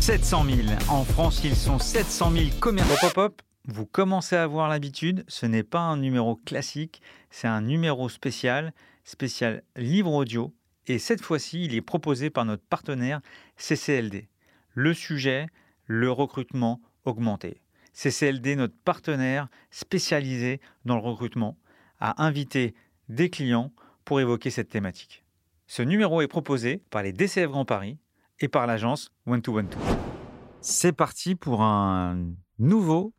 700 000. En France, ils sont 700 000 commerçants. Hop, hop. Vous commencez à avoir l'habitude, ce n'est pas un numéro classique, c'est un numéro spécial, spécial livre audio. Et cette fois-ci, il est proposé par notre partenaire CCLD. Le sujet, le recrutement augmenté. CCLD, notre partenaire spécialisé dans le recrutement, a invité des clients pour évoquer cette thématique. Ce numéro est proposé par les DCF Grand Paris et par l'agence One to One C'est parti pour un nouveau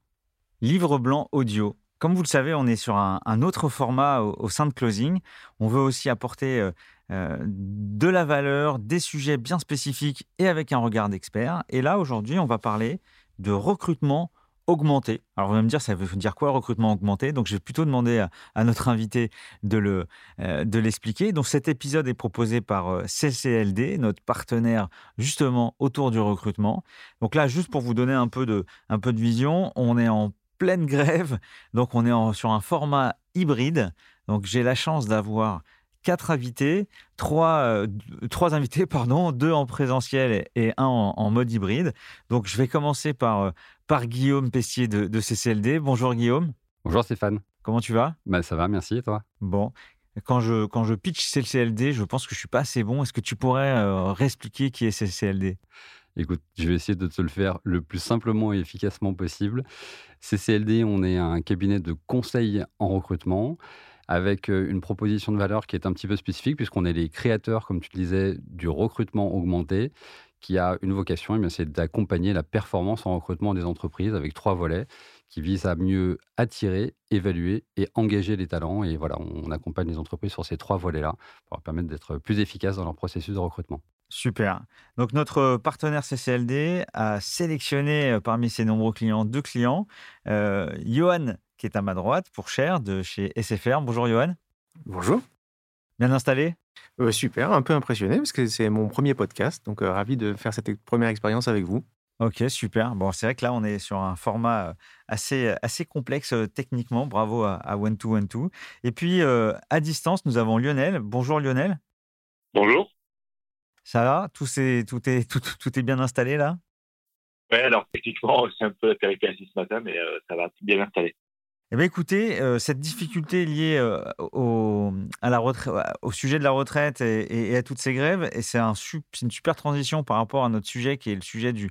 livre blanc audio. Comme vous le savez, on est sur un, autre format au, sein de Closing. On veut aussi apporter euh, euh, de la valeur, des sujets bien spécifiques et avec un regard d'expert. Et là, aujourd'hui, on va parler de recrutement augmenté. Alors, vous allez me dire, ça veut dire quoi recrutement augmenté? Donc, je vais plutôt demander à, notre invité de, le, euh, de l'expliquer. Donc, cet épisode est proposé par euh, CCLD, notre partenaire justement autour du recrutement. Donc là, juste pour vous donner un peu de, un peu de vision, on est en pleine grève. Donc, on est sur un format hybride. Donc, j'ai la chance d'avoir quatre invités, trois, euh, trois invités, pardon, deux en présentiel et, un en, mode hybride. Donc, je vais commencer par, par Guillaume Pestier de, CCLD. Bonjour Guillaume. Bonjour Stéphane. Comment tu vas? Bah, Ça va, merci. Et toi? Bon. Quand je, quand je pitch CCLD, je pense que je suis pas assez bon. Est-ce que tu pourrais euh, réexpliquer qui est CCLD Écoute, je vais essayer de te le faire le plus simplement et efficacement possible. CCLD, on est un cabinet de conseil en recrutement avec une proposition de valeur qui est un petit peu spécifique, puisqu'on est les créateurs, comme tu le disais, du recrutement augmenté, qui a une vocation, eh c'est d'accompagner la performance en recrutement des entreprises avec trois volets qui visent à mieux attirer, évaluer et engager les talents. Et voilà, on accompagne les entreprises sur ces trois volets-là pour leur permettre d'être plus efficaces dans leur processus de recrutement. Super. Donc notre partenaire CCLD a sélectionné parmi ses nombreux clients deux clients. Euh, Johan qui est à ma droite pour Cher de chez SFR. Bonjour Johan. Bonjour. Bien installé? Euh, Super, un peu impressionné parce que c'est mon premier podcast, donc euh, ravi de faire cette première expérience avec vous. Ok, super. Bon, c'est vrai que là, on est sur un format euh, assez, assez complexe techniquement. Bravo à, à One to One Two. Et puis, à distance, nous avons Lionel. Bonjour Lionel. Bonjour. Ça va? Tout est, tout, est, tout, tout est bien installé là? Oui, alors techniquement, c'est un peu la péripétie ce matin, mais ça va bien installé. Eh bien, écoutez, euh, cette difficulté liée euh, au, sujet de la retraite et, à toutes ces grèves, et c'est un, une super transition par rapport à notre sujet qui est le sujet du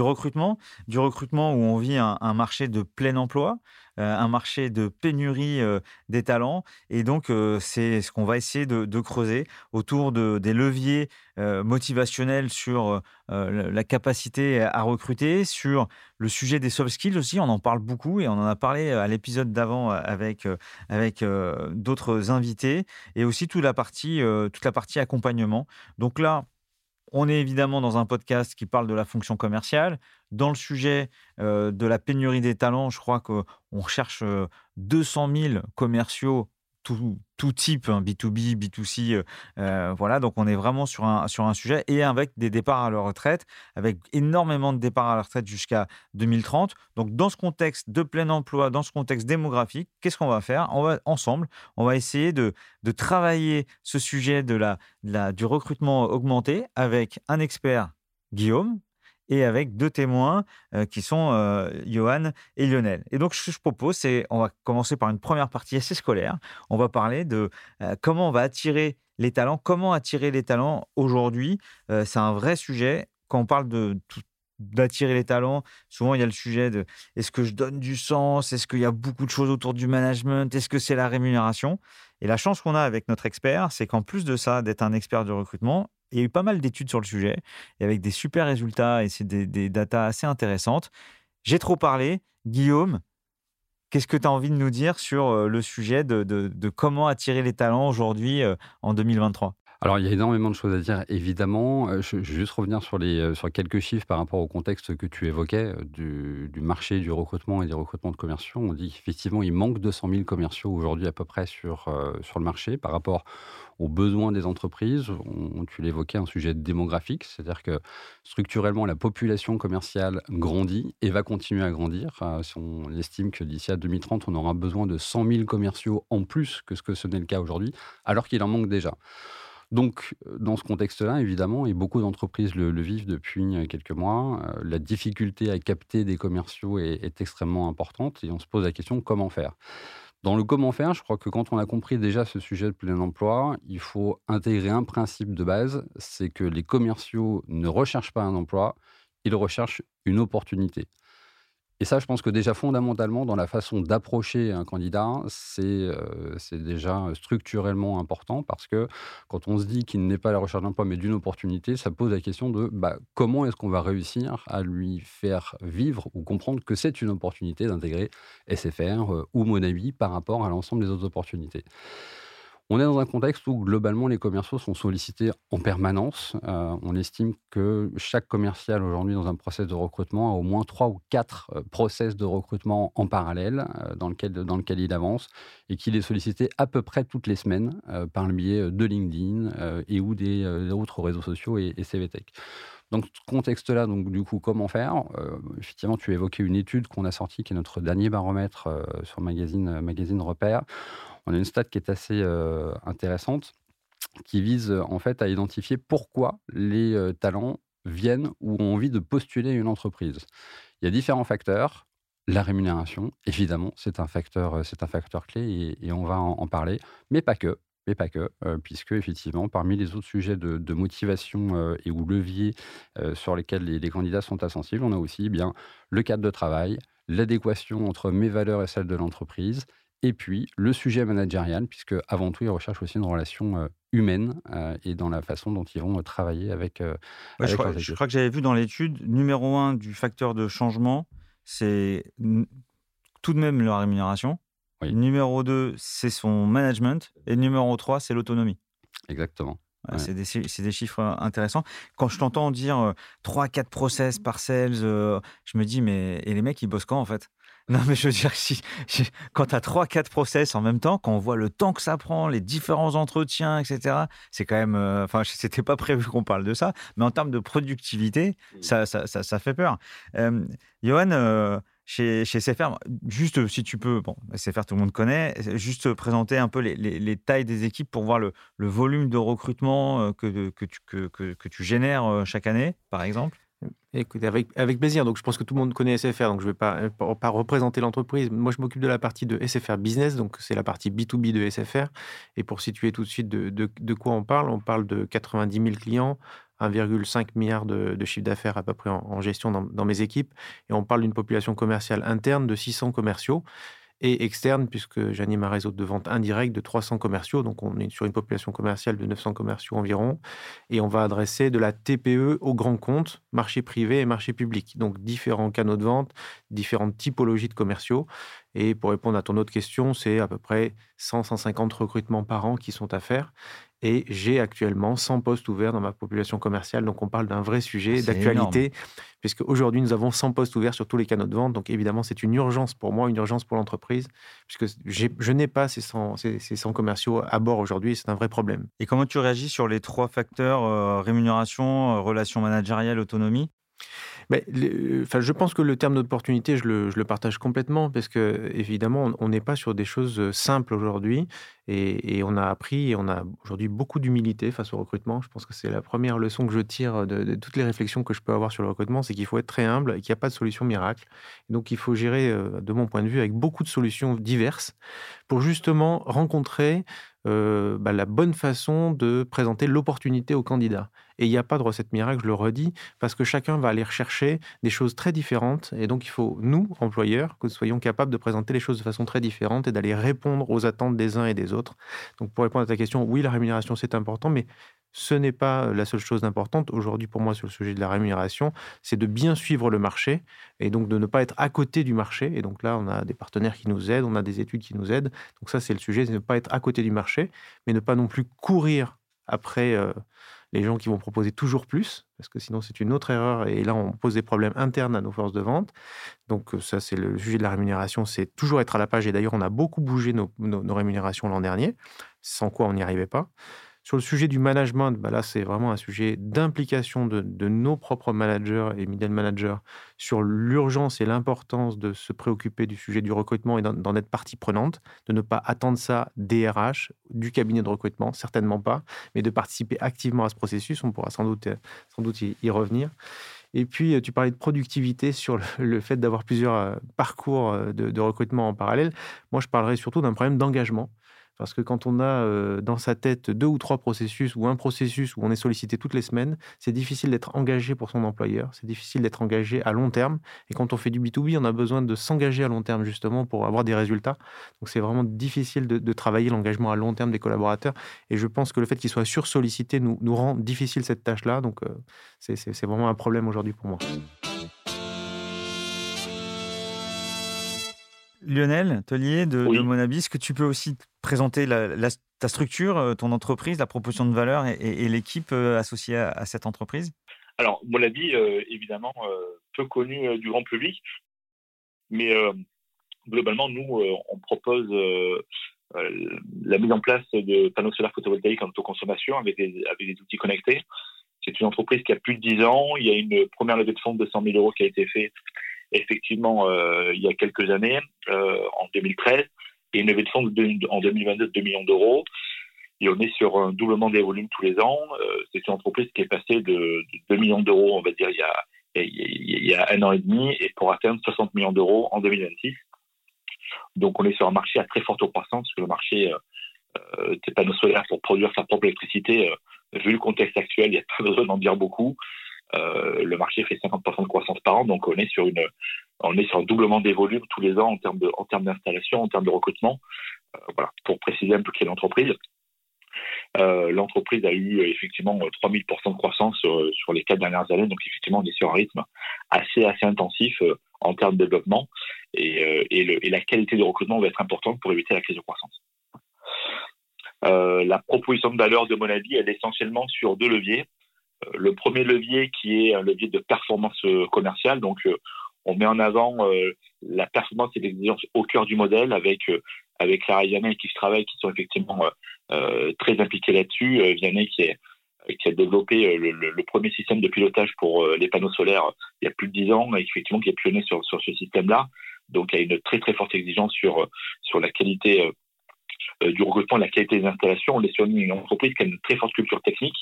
recrutement, du recrutement où on vit un marché de plein emploi. Euh, un marché de pénurie euh, des talents. Et donc, euh, c'est ce qu'on va essayer de, creuser autour de, des leviers motivationnels sur la capacité à recruter, sur le sujet des soft skills aussi. On en parle beaucoup et on en a parlé à l'épisode d'avant avec, avec d'autres invités et aussi toute la partie, toute la partie accompagnement. Donc là, on est évidemment dans un podcast qui parle de la fonction commerciale. Dans le sujet euh, de la pénurie des talents, je crois qu'on recherche 200 000 commerciaux tout, type, B2B, hein, B2C. Euh, euh, voilà, donc on est vraiment sur un, sur un sujet et avec des départs à la retraite, avec énormément de départs à la retraite jusqu'à 2030. Donc dans ce contexte de plein emploi, dans ce contexte démographique, qu'est-ce qu'on va faire? On va ensemble, on va essayer de, de travailler ce sujet de la, du recrutement augmenté avec un expert, Guillaume, et avec deux témoins euh, qui sont euh, Johan et Lionel. Et donc, ce que je propose, c'est on va commencer par une première partie assez scolaire. On va parler de euh, comment on va attirer les talents, comment attirer les talents aujourd'hui. c'est un vrai sujet. Quand on parle d'attirer les talents. Souvent, il y a le sujet de est-ce que je donne du sens? Est-ce qu'il y a beaucoup de choses autour du management? Est-ce que c'est la rémunération? Et la chance qu'on a avec notre expert, c'est qu'en plus de ça, d'être un expert du recrutement, il y a eu pas mal d'études sur le sujet, et avec des super résultats, et c'est des, datas assez intéressantes. J'ai trop parlé. Guillaume, qu'est-ce que tu as envie de nous dire sur euh, le sujet de, de, comment attirer les talents aujourd'hui euh, en 2023 alors, il y a énormément de choses à dire, évidemment. Euh, je, vais juste revenir sur, les, sur quelques chiffres par rapport au contexte que tu évoquais du, du marché du recrutement et des recrutements de commerciaux. On dit qu'effectivement, il manque 200 000 commerciaux aujourd'hui à peu près sur, sur le marché par rapport aux besoins des entreprises. On, tu l'évoquais, un sujet démographique, c'est-à-dire que structurellement, la population commerciale grandit et va continuer à grandir. Euh, on estime que d'ici à 2030, on aura besoin de 100 000 commerciaux en plus que ce que ce n'est le cas aujourd'hui, alors qu'il en manque déjà. Donc, dans ce contexte-là, évidemment, et beaucoup d'entreprises le, vivent depuis quelques mois, la difficulté à capter des commerciaux est, est, extrêmement importante et on se pose la question comment faire? Dans le comment faire, je crois que quand on a compris déjà ce sujet de plein emploi, il faut intégrer un principe de base, c'est que les commerciaux ne recherchent pas un emploi, ils recherchent une opportunité. Et ça, je pense que déjà fondamentalement, dans la façon d'approcher un candidat, c'est euh, déjà structurellement important parce que quand on se dit qu'il n'est pas à la recherche d'emploi mais d'une opportunité, ça pose la question de bah, comment est-ce qu'on va réussir à lui faire vivre ou comprendre que c'est une opportunité d'intégrer SFR euh, ou Monabi par rapport à l'ensemble des autres opportunités. On est dans un contexte où globalement les commerciaux sont sollicités en permanence. Euh, on estime que chaque commercial aujourd'hui dans un process de recrutement a au moins trois ou quatre euh, process de recrutement en parallèle euh, dans, lequel, dans lequel il avance et qu'il est sollicité à peu près toutes les semaines par le biais de LinkedIn et ou des, autres réseaux sociaux et, et CVTech. Dans ce contexte-là, donc du coup, comment faire? Effectivement, tu évoquais une étude qu'on a sortie, qui est notre dernier baromètre sur magazine, magazine Repère on a une stat qui est assez euh, intéressante, qui vise en fait à identifier pourquoi les euh, talents viennent ou ont envie de postuler une entreprise. Il y a différents facteurs. La rémunération, évidemment, c'est un facteur, euh, c'est un facteur clé et, on va en, parler, mais pas que. Mais pas que, puisque effectivement, parmi les autres sujets de, motivation et ou levier sur lesquels les, les, candidats sont insensibles, on a aussi eh bien le cadre de travail, l'adéquation entre mes valeurs et celles de l'entreprise, et puis, le sujet managérial, puisque avant tout, ils recherchent aussi une relation humaine et dans la façon dont ils vont travailler avec, je, crois, je, crois, que j'avais vu dans l'étude, numéro un du facteur de changement, c'est tout de même la rémunération. Numéro 2, c'est son management. Et numéro 3, c'est l'autonomie. Exactement. C'est des, des, chiffres intéressants. Quand je t'entends dire 3-4 process par sales, je me dis, mais et les mecs, ils bossent quand en fait? Non, mais je veux dire, si, quand tu as 3-4 process en même temps, quand on voit le temps que ça prend, les différents entretiens, etc., c'est quand même. Euh, enfin, c'était pas prévu qu'on parle de ça, mais en termes de productivité, ça, ça, ça, fait peur. Euh, Johan, euh, chez, chez CFR, juste si tu peux, bon, CFR tout le monde connaît, juste présenter un peu les, les, tailles des équipes pour voir le, volume de recrutement que, que, tu, génères chaque année, par exemple. Écoutez, avec, plaisir. Donc, je pense que tout le monde connaît SFR, donc je ne vais pas, pas, représenter l'entreprise. Moi, je m'occupe de la partie de SFR Business, donc c'est la partie B2B de SFR. Et pour situer tout de suite de, quoi on parle, on parle de 90 000 clients, 1,5 milliard de, de chiffre d'affaires à peu près en, gestion dans, dans, mes équipes. Et on parle d'une population commerciale interne de 600 commerciaux et externe, puisque j'anime un réseau de vente indirecte de 300 commerciaux. Donc, on est sur une population commerciale de 900 commerciaux environ. Et on va adresser de la TPE au grand compte, marché privé et marché public. Donc, différents canaux de vente, différentes typologies de commerciaux. Et pour répondre à ton autre question, c'est à peu près 100-150 recrutements par an qui sont à faire. Et j'ai actuellement 100 postes ouverts dans ma population commerciale. Donc, on parle d'un vrai sujet d'actualité, puisque aujourd'hui, nous avons 100 postes ouverts sur tous les canaux de vente. Donc, évidemment, c'est une urgence pour moi, une urgence pour l'entreprise, puisque je n'ai pas ces 100, ces, 100, commerciaux à bord aujourd'hui. C'est un vrai problème. Et comment tu réagis sur les trois facteurs euh, rémunération, euh, relations managériales, autonomie? Mais, enfin, je pense que le terme d'opportunité, je le, je le, partage complètement parce que, évidemment, on n'est pas sur des choses simples aujourd'hui et, on a appris et on a aujourd'hui beaucoup d'humilité face au recrutement. Je pense que c'est la première leçon que je tire de, toutes les réflexions que je peux avoir sur le recrutement, c'est qu'il faut être très humble et qu'il n'y a pas de solution miracle. Donc, il faut gérer, de mon point de vue, avec beaucoup de solutions diverses pour justement rencontrer euh, bah, la bonne façon de présenter l'opportunité au candidat. Et il n'y a pas de recette miracle, je le redis, parce que chacun va aller rechercher des choses très différentes. Et donc, il faut, nous, employeurs, que nous soyons capables de présenter les choses de façon très différente et d'aller répondre aux attentes des uns et des autres. Donc, pour répondre à ta question, oui, la rémunération, c'est important, mais ce n'est pas la seule chose importante aujourd'hui pour moi sur le sujet de la rémunération, c'est de bien suivre le marché et donc de ne pas être à côté du marché. Et donc là, on a des partenaires qui nous aident, on a des études qui nous aident. Donc ça, c'est le sujet, c'est ne pas être à côté du marché, mais ne pas non plus courir après euh, les gens qui vont proposer toujours plus, parce que sinon c'est une autre erreur et là on pose des problèmes internes à nos forces de vente. Donc euh, ça, c'est le sujet de la rémunération, c'est toujours être à la page. Et d'ailleurs, on a beaucoup bougé nos rémunérations l'an dernier, sans quoi on n'y arrivait pas. Sur le sujet du management, bah là, c'est vraiment un sujet d'implication de, de, nos propres managers et middle managers sur l'urgence et l'importance de se préoccuper du sujet du recrutement et d'en être partie prenante, de ne pas attendre ça des RH, du cabinet de recrutement, certainement pas, mais de participer activement à ce processus. On pourra sans doute, sans doute y revenir. Et puis, tu parlais de productivité sur le, fait d'avoir plusieurs euh, parcours euh, de, recrutement en parallèle. Moi, je parlerai surtout d'un problème d'engagement. Parce que quand on a dans sa tête deux ou trois processus ou un processus où on est sollicité toutes les semaines, c'est difficile d'être engagé pour son employeur, c'est difficile d'être engagé à long terme. Et quand on fait du B2B, on a besoin de s'engager à long terme justement pour avoir des résultats. Donc c'est vraiment difficile de, travailler l'engagement à long terme des collaborateurs. Et je pense que le fait qu'ils soient sursollicités nous, nous rend difficile cette tâche-là. Donc c'est vraiment un problème aujourd'hui pour moi. Lionel Tellier de, de Monabis, est-ce que tu peux aussi présenter ta structure, euh, ton entreprise, la proposition de valeur et, l'équipe euh, associée à, cette entreprise? Alors, Monabis, euh, évidemment, peu connu du grand public, mais globalement, nous, on propose la mise en place de panneaux solaires photovoltaïques en autoconsommation avec des, avec des outils connectés. C'est une entreprise qui a plus de 10 ans. Il y a une première levée de fonds de 100 000 euros qui a été faite effectivement euh, il y a quelques années, euh, en 2013, et une levée de fonds en 2022 de 2 millions d'euros. Et on est sur un doublement des volumes tous les ans. Euh, c'est une entreprise qui est passée de, 2 millions d'euros, on va dire, il y, a, il y a un an et demi, et pour atteindre 60 millions d'euros en 2026. Donc on est sur un marché à très forte croissance, parce que le marché des panneaux solaires pour produire sa propre électricité, vu le contexte actuel, il n'y a pas besoin d'en dire beaucoup. Euh, le marché fait 50% de croissance par an, donc on est sur une, on est sur un doublement des volumes tous les ans en termes de, d'installation, en termes de recrutement. Euh, voilà, pour préciser un peu qui est l'entreprise. Euh, l'entreprise a eu effectivement 3000% de croissance sur, les quatre dernières années, donc effectivement on est sur un rythme assez assez intensif en termes de développement et, la qualité du recrutement va être importante pour éviter la crise de croissance. la proposition de valeur de elle est essentiellement sur deux leviers. Euh, le premier levier qui est un levier de performance euh, commerciale. Donc, euh, on met en avant la performance et l'exigence au cœur du modèle avec avec Clara Vianney qui travaille, qui sont effectivement très impliqués là-dessus. Vianney qui a développé le, premier système de pilotage pour les panneaux solaires il y a plus de dix ans et effectivement qui est pionnier sur, sur ce système-là. Donc, il y a une très très forte exigence sur sur la qualité du recrutement, la qualité des installations. On est sur une entreprise qui a une très forte culture technique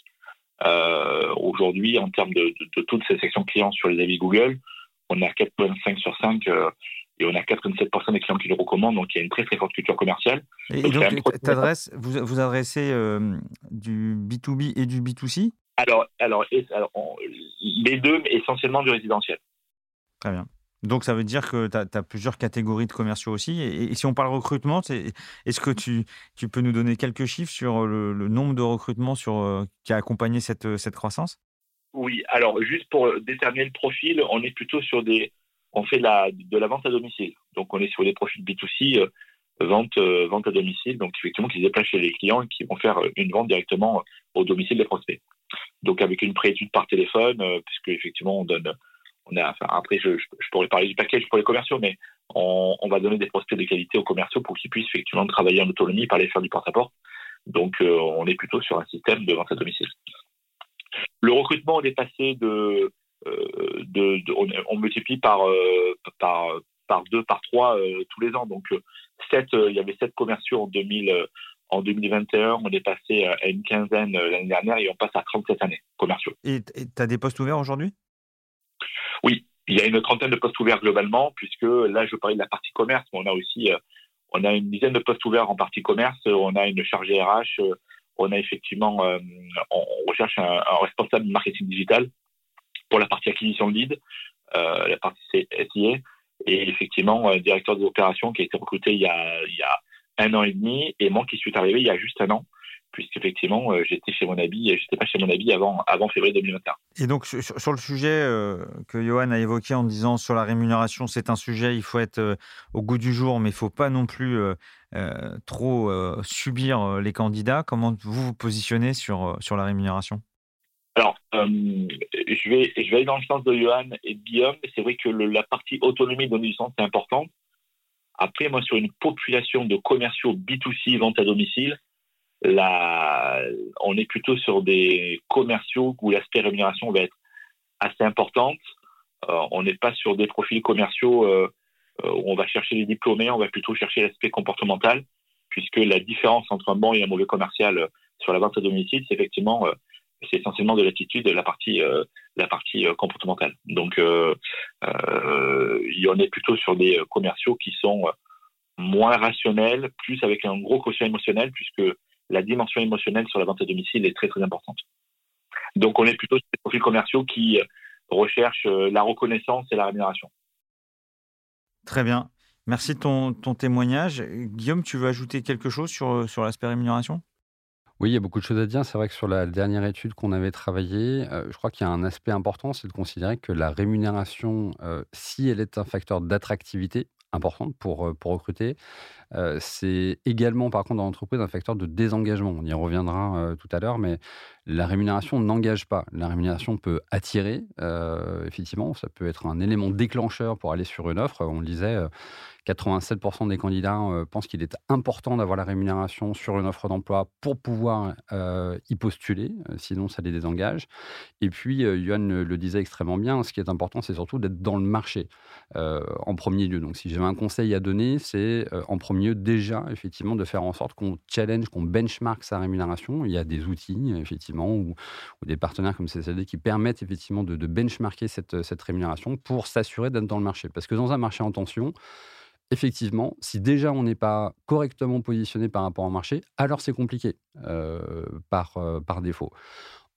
euh, aujourd'hui, en termes de, toutes ces sections clients sur les avis Google, on a 4,5 sur 5 euh, et on a 87% des clients qui le recommandent, donc il y a une très très forte culture commerciale. Et donc, vous, vous adressez euh, du B2B et du B2C alors, alors, alors les deux, mais essentiellement du résidentiel. Très bien. Donc, ça veut dire que tu as, plusieurs catégories de commerciaux aussi. Et, si on parle recrutement, est-ce que tu, peux nous donner quelques chiffres sur le, nombre de recrutements euh, qui a accompagné cette, cette croissance? Oui, alors juste pour déterminer le profil, on est plutôt sur des. On fait de la vente à domicile. Donc, on est sur des profils B2C, euh, vente, euh, vente à domicile. Donc, effectivement, qui se déplacent chez les clients et qui vont faire une vente directement au domicile des prospects. Donc, avec une préétude par téléphone, puisque effectivement, on donne après, je, pourrais parler du package pour les commerciaux, mais on, va donner des prospects de qualité aux commerciaux pour qu'ils puissent effectivement travailler en autonomie, par les faire du porte-à-porte. Donc, euh, on est plutôt sur un système de vente à domicile. Le recrutement, on est passé de, euh, on, multiplie par, euh, par deux, par trois tous les ans. Donc, sept, il y avait sept commerciaux en 2000. En 2021, on est passé à une quinzaine l'année dernière et on passe à 37 années commerciaux. Et tu as des postes ouverts aujourd'hui? Oui, il y a une trentaine de postes ouverts globalement, puisque là, je parlais de la partie commerce, mais on a aussi euh, on a une dizaine de postes ouverts en partie commerce, on a une chargée RH, euh, on a effectivement, euh, on recherche un, responsable marketing digital pour la partie acquisition de lead, la partie SIA, et effectivement, un directeur des opérations qui a été recruté il y a, il y a un an et demi, et moi qui suis arrivé il y a juste un an puisqu'effectivement, euh, j'étais chez mon habit, j'étais pas chez mon habit avant, avant février 2021. Et donc, sur, le sujet euh, que Johan a évoqué en disant sur la rémunération, c'est un sujet, il faut être euh, au goût du jour, mais il faut pas non plus trop subir les candidats. Comment vous vous positionnez sur, sur la rémunération? Alors, je, vais, je vais aller dans le sens de Johan et de Guillaume. C'est vrai que la partie autonomie de sens c'est important. Après, moi, sur une population de commerciaux B2C, vente à domicile, on est plutôt sur des commerciaux où l'aspect rémunération va être assez importante. on n'est pas sur des profils commerciaux où on va chercher les diplômés, on va plutôt chercher l'aspect comportemental, puisque la différence entre un bon et un mauvais commercial sur la vente à domicile, c'est effectivement c'est essentiellement de l'attitude, la partie, euh, la partie euh, comportementale. Donc, euh, en est plutôt sur des commerciaux qui sont moins rationnels, plus avec un gros quotient émotionnel, puisque la dimension émotionnelle sur la vente à domicile est très très importante. Donc, on est plutôt sur des profils commerciaux qui recherchent la reconnaissance et la rémunération. Très bien. Merci de ton, ton témoignage. Guillaume, tu veux ajouter quelque chose sur, sur l'aspect rémunération? Oui, il y a beaucoup de choses à dire. C'est vrai que sur la dernière étude qu'on avait travaillée, euh, je crois qu'il y a un aspect important, c'est de considérer que la rémunération, euh, si elle est un facteur d'attractivité important pour, euh, pour recruter, c'est également, par contre, dans l'entreprise, un facteur de désengagement. On y reviendra tout à l'heure, mais la rémunération n'engage pas. La rémunération peut attirer, effectivement, ça peut être un élément déclencheur pour aller sur une offre. On le disait, 87% des candidats euh, pensent qu'il est important d'avoir la rémunération sur une offre d'emploi pour pouvoir euh, y postuler, euh, sinon ça les désengage. Et puis, Yoann le, disait extrêmement bien, ce qui est important, c'est surtout d'être dans le marché en premier lieu. Donc, si j'avais un conseil à donner, c'est en premier lieu déjà, effectivement, de faire en sorte qu'on challenge, qu'on benchmark sa rémunération. Il y a des outils, effectivement, ou, des partenaires comme CCD qui permettent effectivement de, de benchmarker cette, rémunération pour s'assurer d'être dans le marché. Parce que dans un marché en tension, effectivement, si déjà on n'est pas correctement positionné par rapport au marché, alors c'est compliqué euh, euh, par défaut.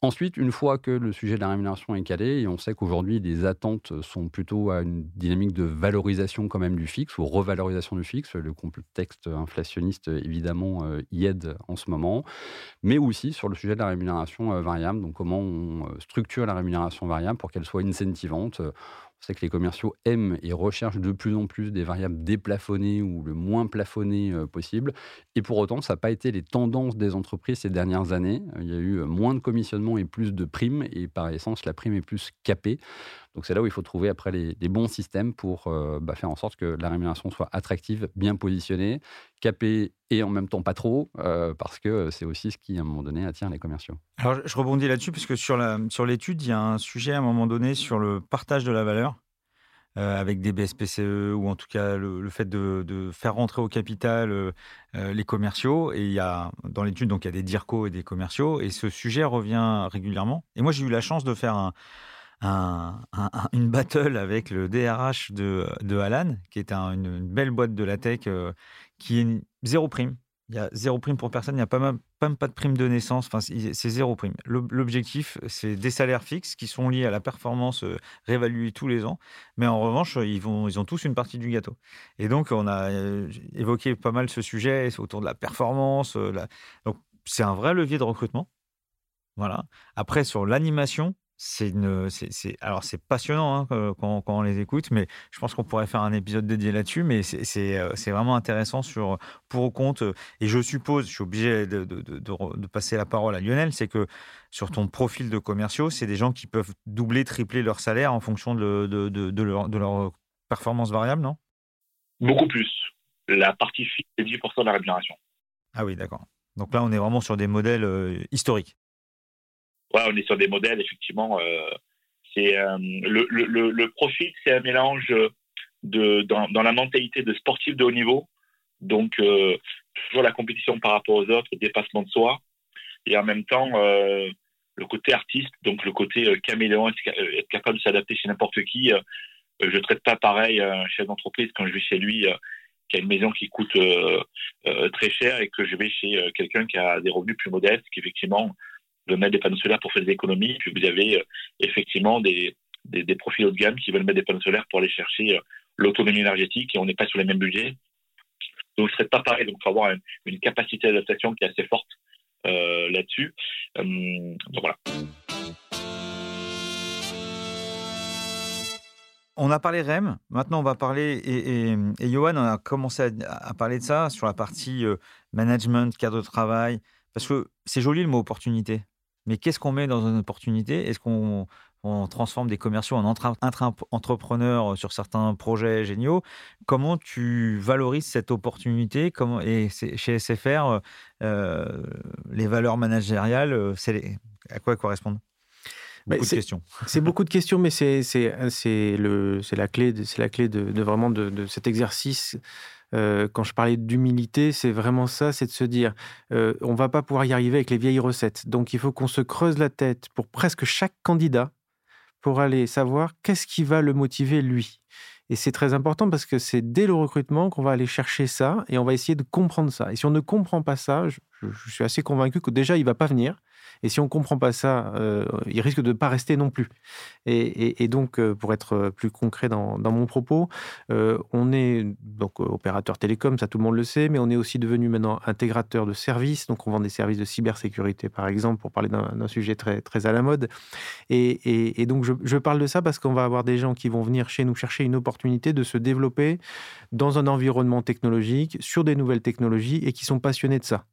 Ensuite, une fois que le sujet de la rémunération est calé, et on sait qu'aujourd'hui les attentes sont plutôt à une dynamique de valorisation quand même du fixe ou revalorisation du fixe, le contexte inflationniste évidemment euh, y aide en ce moment, mais aussi sur le sujet de la rémunération variable, donc comment on structure la rémunération variable pour qu'elle soit incentivante. Sait que les commerciaux aiment et recherchent de plus en plus des variables déplafonnées ou le moins plafonnées euh, possible. Et pour autant, ça n'a pas été les tendances des entreprises ces dernières années. Il y a eu euh, moins de commissionnement et plus de primes. Et par essence, la prime est plus capée. Donc c'est là où il faut trouver après les, bons systèmes pour bah, faire en sorte que la rémunération soit attractive, bien positionnée, capée et en même temps pas trop, parce que c'est aussi ce qui, à un moment donné, attire les commerciaux. Alors je rebondis là-dessus, puisque sur l'étude, il y a un sujet à un moment donné sur le partage de la valeur. avec des BSPCE ou en tout cas le, fait de, faire rentrer au capital les commerciaux. Et il y a dans l'étude, il y a des DIRCO et des commerciaux. Et ce sujet revient régulièrement. Et moi, j'ai eu la chance de faire un, une battle avec le DRH de, de Alan, qui est une, belle boîte de la tech, euh, qui est zéro prime. Il y a zéro prime pour personne, il n'y a pas même, pas de prime de naissance, enfin, c'est zéro prime. L'objectif, c'est des salaires fixes qui sont liés à la performance euh, réévaluée tous les ans, mais en revanche, ils, vont, ils ont tous une partie du gâteau. Et donc, on a euh, évoqué pas mal ce sujet autour de la performance. Donc, c'est un vrai levier de recrutement. Voilà. Après, sur l'animation, c'est une, c'est, alors c'est passionnant hein, quand, quand, on les écoute, mais je pense qu'on pourrait faire un épisode dédié là-dessus. Mais c'est, c'est, euh, vraiment intéressant sur pour au compte. Et je suppose, je suis obligé de, de, de, de passer la parole à Lionel, c'est que sur ton profil de commerciaux, c'est des gens qui peuvent doubler, tripler leur salaire en fonction de, de, leur, de leur performance variable, non? Beaucoup plus. La partie fixe, c'est 10% de la rémunération. Ah oui, d'accord. Donc là, on est vraiment sur des modèles euh, historiques on est sur des modèles, effectivement. Euh, c'est euh, le, le, le, profit, c'est un mélange de dans, la mentalité de sportif de haut niveau, donc euh, toujours la compétition par rapport aux autres, dépassement de soi, et en même temps le côté artiste, donc le côté caméléon, être capable de s'adapter chez n'importe qui. je ne traite pas pareil un chef d'entreprise quand je vais chez lui qui a une maison qui coûte très cher et que je vais chez quelqu'un qui a des revenus plus modestes, qui effectivement de mettre des panneaux solaires pour faire des économies. Puis vous avez euh, effectivement des, des, profils haut de gamme qui veulent mettre des panneaux solaires pour aller chercher euh, l'autonomie énergétique et on n'est pas sur les mêmes budgets. Donc, ce serait pas pareil. Donc, il faut avoir une, capacité d'adaptation qui est assez forte euh, là-dessus. donc, voilà. On a parlé REM, maintenant on va parler, et, et, Johan on a commencé à, parler de ça sur la partie management, cadre de travail, parce que c'est joli le mot opportunité. Mais qu'est-ce qu'on met dans une opportunité? Est-ce qu'on on transforme des commerciaux en entrepreneurs sur certains projets géniaux? Comment tu valorises cette opportunité? Comment, Et chez SFR, euh, les valeurs managériales, à quoi elles correspondent? Beaucoup de questions. C'est beaucoup de questions, mais c'est la clé, c'est la clé de, vraiment de, cet exercice. Euh, quand je parlais d'humilité, c'est vraiment ça, c'est de se dire, euh, on va pas pouvoir y arriver avec les vieilles recettes. Donc il faut qu'on se creuse la tête pour presque chaque candidat pour aller savoir qu'est-ce qui va le motiver lui. Et c'est très important parce que c'est dès le recrutement qu'on va aller chercher ça et on va essayer de comprendre ça. Et si on ne comprend pas ça, je, je suis assez convaincu que déjà il va pas venir et si on ne comprend pas ça, euh, il risque de ne pas rester non plus. Et, donc, euh, pour être plus concret dans, mon propos, euh, on est donc opérateur télécom, ça tout le monde le sait, mais on est aussi devenu maintenant intégrateur de services. Donc, on vend des services de cybersécurité, par exemple, pour parler d'un sujet très, très à la mode. Et, donc, je parle de ça parce qu'on va avoir des gens qui vont venir chez nous chercher une opportunité de se développer dans un environnement technologique, sur des nouvelles technologies, et qui sont passionnés de ça.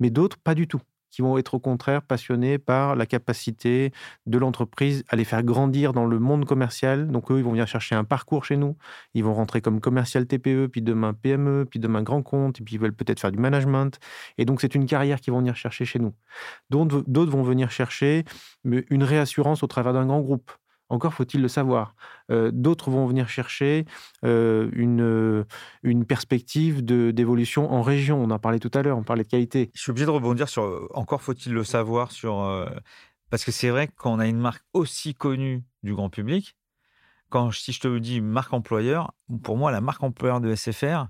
Mais d'autres, pas du tout qui vont être au contraire passionnés par la capacité de l'entreprise à les faire grandir dans le monde commercial. Donc eux, ils vont venir chercher un parcours chez nous. Ils vont rentrer comme commercial TPE, puis demain PME, puis demain grand compte, et puis ils veulent peut-être faire du management. Et donc c'est une carrière qu'ils vont venir chercher chez nous. D'autres vont venir chercher une réassurance au travers d'un grand groupe. Encore faut-il le savoir. Euh, d'autres vont venir chercher euh, une, euh, une perspective d'évolution en région. On en parlait tout à l'heure, on parlait de qualité. Je suis obligé de rebondir sur encore faut-il le savoir sur parce que c'est vrai qu'on a une marque aussi connue du grand public, quand si je te dis marque employeur, pour moi la marque employeur de SFR,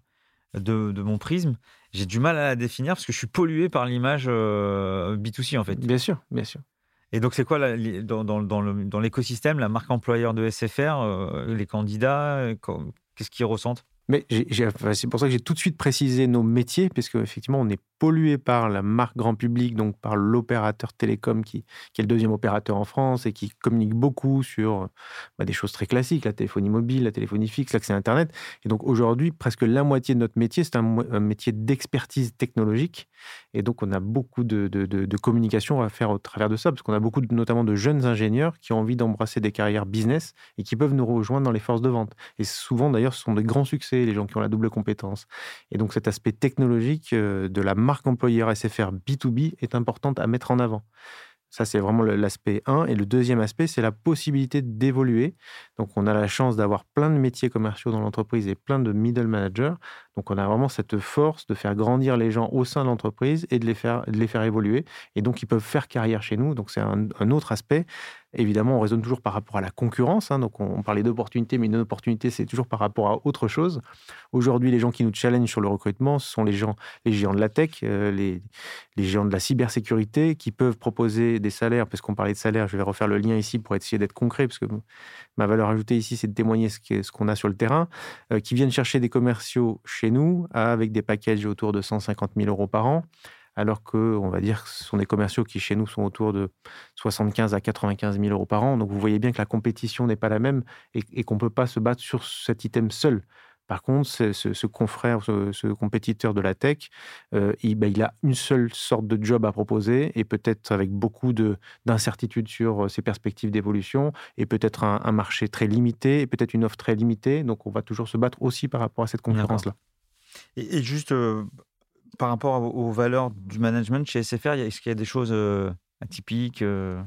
de, de mon prisme, j'ai du mal à la définir parce que je suis pollué par l'image B2C en fait. Bien sûr, bien sûr. Et donc, c'est quoi dans, dans l'écosystème, la marque employeur de SFR, euh, les candidats, euh, qu'est-ce qu'ils ressentent? Mais c'est pour ça que j'ai tout de suite précisé nos métiers, puisque effectivement, on est pollué par la marque grand public, donc par l'opérateur télécom qui, qui, est le deuxième opérateur en France et qui communique beaucoup sur bah, des choses très classiques, la téléphonie mobile, la téléphonie fixe, l'accès à Internet. Et donc aujourd'hui, presque la moitié de notre métier, c'est un, métier d'expertise technologique. Et donc on a beaucoup de, de, de, communication à faire au travers de ça, parce qu'on a beaucoup notamment de jeunes ingénieurs qui ont envie d'embrasser des carrières business et qui peuvent nous rejoindre dans les forces de vente. Et souvent d'ailleurs, ce sont des grands succès les gens qui ont la double compétence. Et donc cet aspect technologique euh, de la marque employeur SFR B2B est important à mettre en avant. Ça, c'est vraiment l'aspect 1. Et le deuxième aspect, c'est la possibilité d'évoluer. Donc, on a la chance d'avoir plein de métiers commerciaux dans l'entreprise et plein de middle managers. Donc, on a vraiment cette force de faire grandir les gens au sein de l'entreprise et de les, faire, de les faire évoluer. Et donc, ils peuvent faire carrière chez nous. Donc, c'est un autre aspect. Évidemment, on raisonne toujours par rapport à la concurrence. Hein, donc, on, parlait d'opportunité, mais une opportunité, c'est toujours par rapport à autre chose. Aujourd'hui, les gens qui nous challengent sur le recrutement, ce sont les gens, les géants de la tech, euh, les, géants de la cybersécurité, qui peuvent proposer des salaires. Parce qu'on parlait de salaire, je vais refaire le lien ici pour essayer d'être concret, parce que ma valeur ajoutée ici, c'est de témoigner ce qu'on a sur le terrain, euh, qui viennent chercher des commerciaux chez nous avec des packages autour de 150 000 euros par an alors que, on va dire, ce sont des commerciaux qui chez nous sont autour de 75 à 95 000 euros par an. Donc vous voyez bien que la compétition n'est pas la même et, qu'on ne peut pas se battre sur cet item seul. Par contre, ce, confrère, ce, compétiteur de la tech, euh, ben, il, a une seule sorte de job à proposer et peut-être avec beaucoup d'incertitudes sur euh, ses perspectives d'évolution et peut-être un, marché très limité et peut-être une offre très limitée. Donc, on va toujours se battre aussi par rapport à cette concurrence-là. Et, juste euh, par rapport aux valeurs du management chez SFR, est-ce qu'il y a des choses euh, atypiques euh?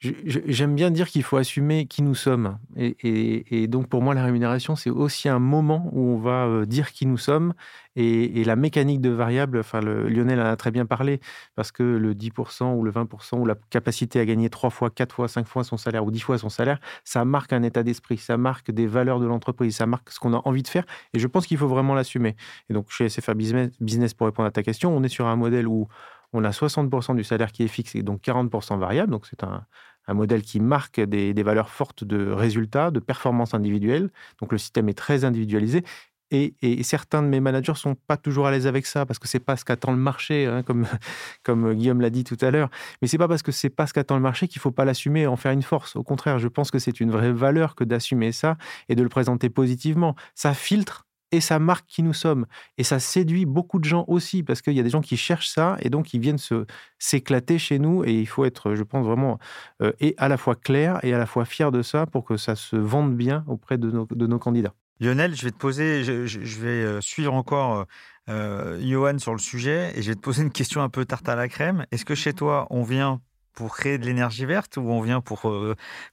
J'aime bien dire qu'il faut assumer qui nous sommes. Et, donc, pour moi, la rémunération, c'est aussi un moment où on va euh, dire qui nous sommes. Et, la mécanique de variable, enfin, Lionel en a très bien parlé, parce que le 10% ou le 20% ou la capacité à gagner 3 fois, 4 fois, 5 fois son salaire ou 10 fois son salaire, ça marque un état d'esprit, ça marque des valeurs de l'entreprise, ça marque ce qu'on a envie de faire. Et je pense qu'il faut vraiment l'assumer. Et donc, chez SFR Business, pour répondre à ta question, on est sur un modèle où on a 60% du salaire qui est fixe et donc 40% variable. Donc c'est un, modèle qui marque des, valeurs fortes de résultats, de performance individuelle. Donc le système est très individualisé. Et, certains de mes managers sont pas toujours à l'aise avec ça parce que c'est pas ce qu'attend le marché, hein, comme, comme Guillaume l'a dit tout à l'heure. Mais c'est pas parce que c'est pas ce qu'attend le marché qu'il faut pas l'assumer et en faire une force. Au contraire, je pense que c'est une vraie valeur que d'assumer ça et de le présenter positivement. Ça filtre et ça marque qui nous sommes. Et ça séduit beaucoup de gens aussi, parce qu'il y a des gens qui cherchent ça, et donc ils viennent se, s'éclater chez nous, et il faut être, je pense, vraiment euh, et à la fois clair et à la fois fier de ça pour que ça se vende bien auprès de nos, de nos candidats. Lionel, je vais te poser, je, vais euh, suivre encore euh, Johan sur le sujet, et je vais te poser une question un peu tarte à la crème. Est-ce que chez toi, on vient pour créer de l'énergie verte ou on vient pour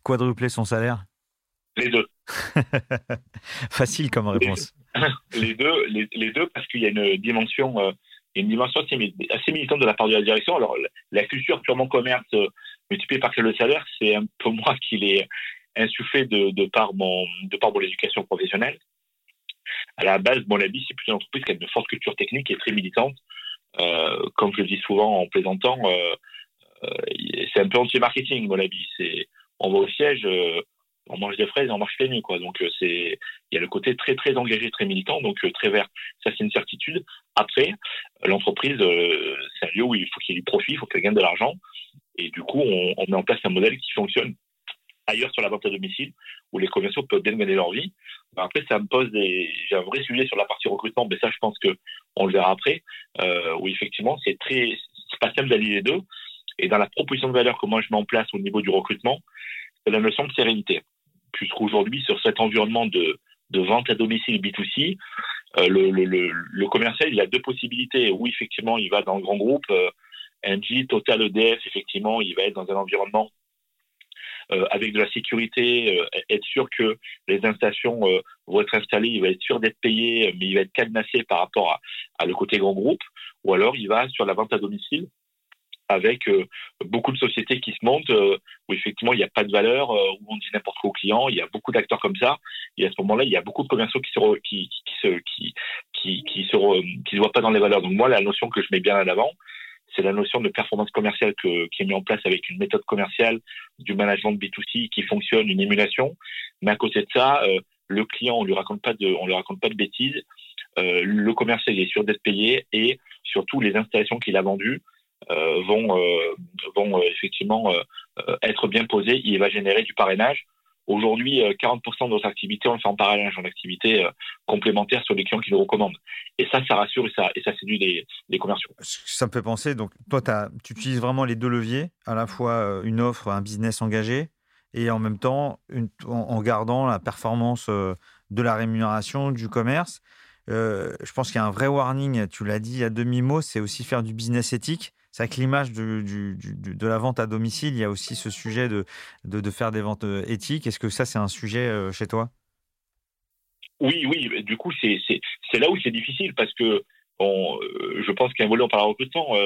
quadrupler son salaire? Les deux. Facile comme réponse. Les deux, les, deux parce qu'il y a une dimension, euh, une dimension assez, militante de la part de la direction. Alors, la culture purement commerce euh, multipliée par le salaire, c'est un peu moi qui l'ai insufflé de, par mon, de par mon éducation professionnelle. À la base, mon avis, c'est plutôt une entreprise qui a une forte culture technique et très militante. Euh, comme je le dis souvent en plaisantant, c'est un peu anti-marketing, mon avis. C'est, on va au siège, on mange des fraises et on marche les quoi. Donc euh, c'est, il y a le côté très très engagé, très militant, donc euh, très vert. Ça c'est une certitude. Après, l'entreprise, euh, c'est un lieu où il faut qu'il y ait du profit, il faut qu'elle gagne de l'argent, et du coup on, met en place un modèle qui fonctionne ailleurs sur la vente à domicile, où les commerciaux peuvent bien gagner leur vie. Après, ça me pose des, j'ai un vrai sujet sur la partie recrutement, mais ça je pense que on le verra après, où effectivement c'est très, c'est pas d'allier les deux. Et dans la proposition de valeur que moi je mets en place au niveau du recrutement, c'est la notion de sérénité puisqu'aujourd'hui, sur cet environnement de, vente à domicile B2C, euh, le, commercial, il a deux possibilités. Oui, effectivement, il va dans le grand groupe, euh, NG, Total, EDF, effectivement, il va être dans un environnement euh, avec de la sécurité, être sûr que les installations vont être installées, il va être sûr d'être payé, mais il va être cadenassé par rapport à, le côté grand groupe, ou alors il va sur la vente à domicile avec euh, beaucoup de sociétés qui se montent euh, où effectivement il n'y a pas de valeur, euh, où on dit n'importe quoi aux clients. Il y a beaucoup d'acteurs comme ça. Et à ce moment-là, il y a beaucoup de commerciaux qui se qui, qui, se qui qui se qui se voient pas dans les valeurs. Donc moi, la notion que je mets bien à l'avant, c'est la notion de performance commerciale que, qui est mise en place avec une méthode commerciale du management de B2C qui fonctionne, une émulation. Mais à côté de ça, le client, on lui raconte pas de, on lui raconte pas de bêtises. le commercial est sûr d'être payé et surtout les installations qu'il a vendues euh, vont, euh, vont euh, effectivement être bien posés. Il va générer du parrainage. Aujourd'hui, 40% de nos activités, on le fait en parrainage, en activité complémentaire sur les clients qui nous recommandent. Et ça, ça rassure et ça, séduit les, commerciaux. Ça me fait penser, donc toi, tu utilises vraiment les deux leviers, à la fois une offre, un business engagé, et en même temps, en, gardant la performance de la rémunération, du commerce. je pense qu'il y a un vrai warning, tu l'as dit à demi-mot, c'est aussi faire du business éthique. C'est que l'image de la vente à domicile, il y a aussi ce sujet de, faire des ventes euh, éthiques. Est-ce que ça, c'est un sujet euh, chez toi? Oui, oui. Du coup, c'est là où c'est difficile parce que euh, je pense qu'un volet, on parle recrutement.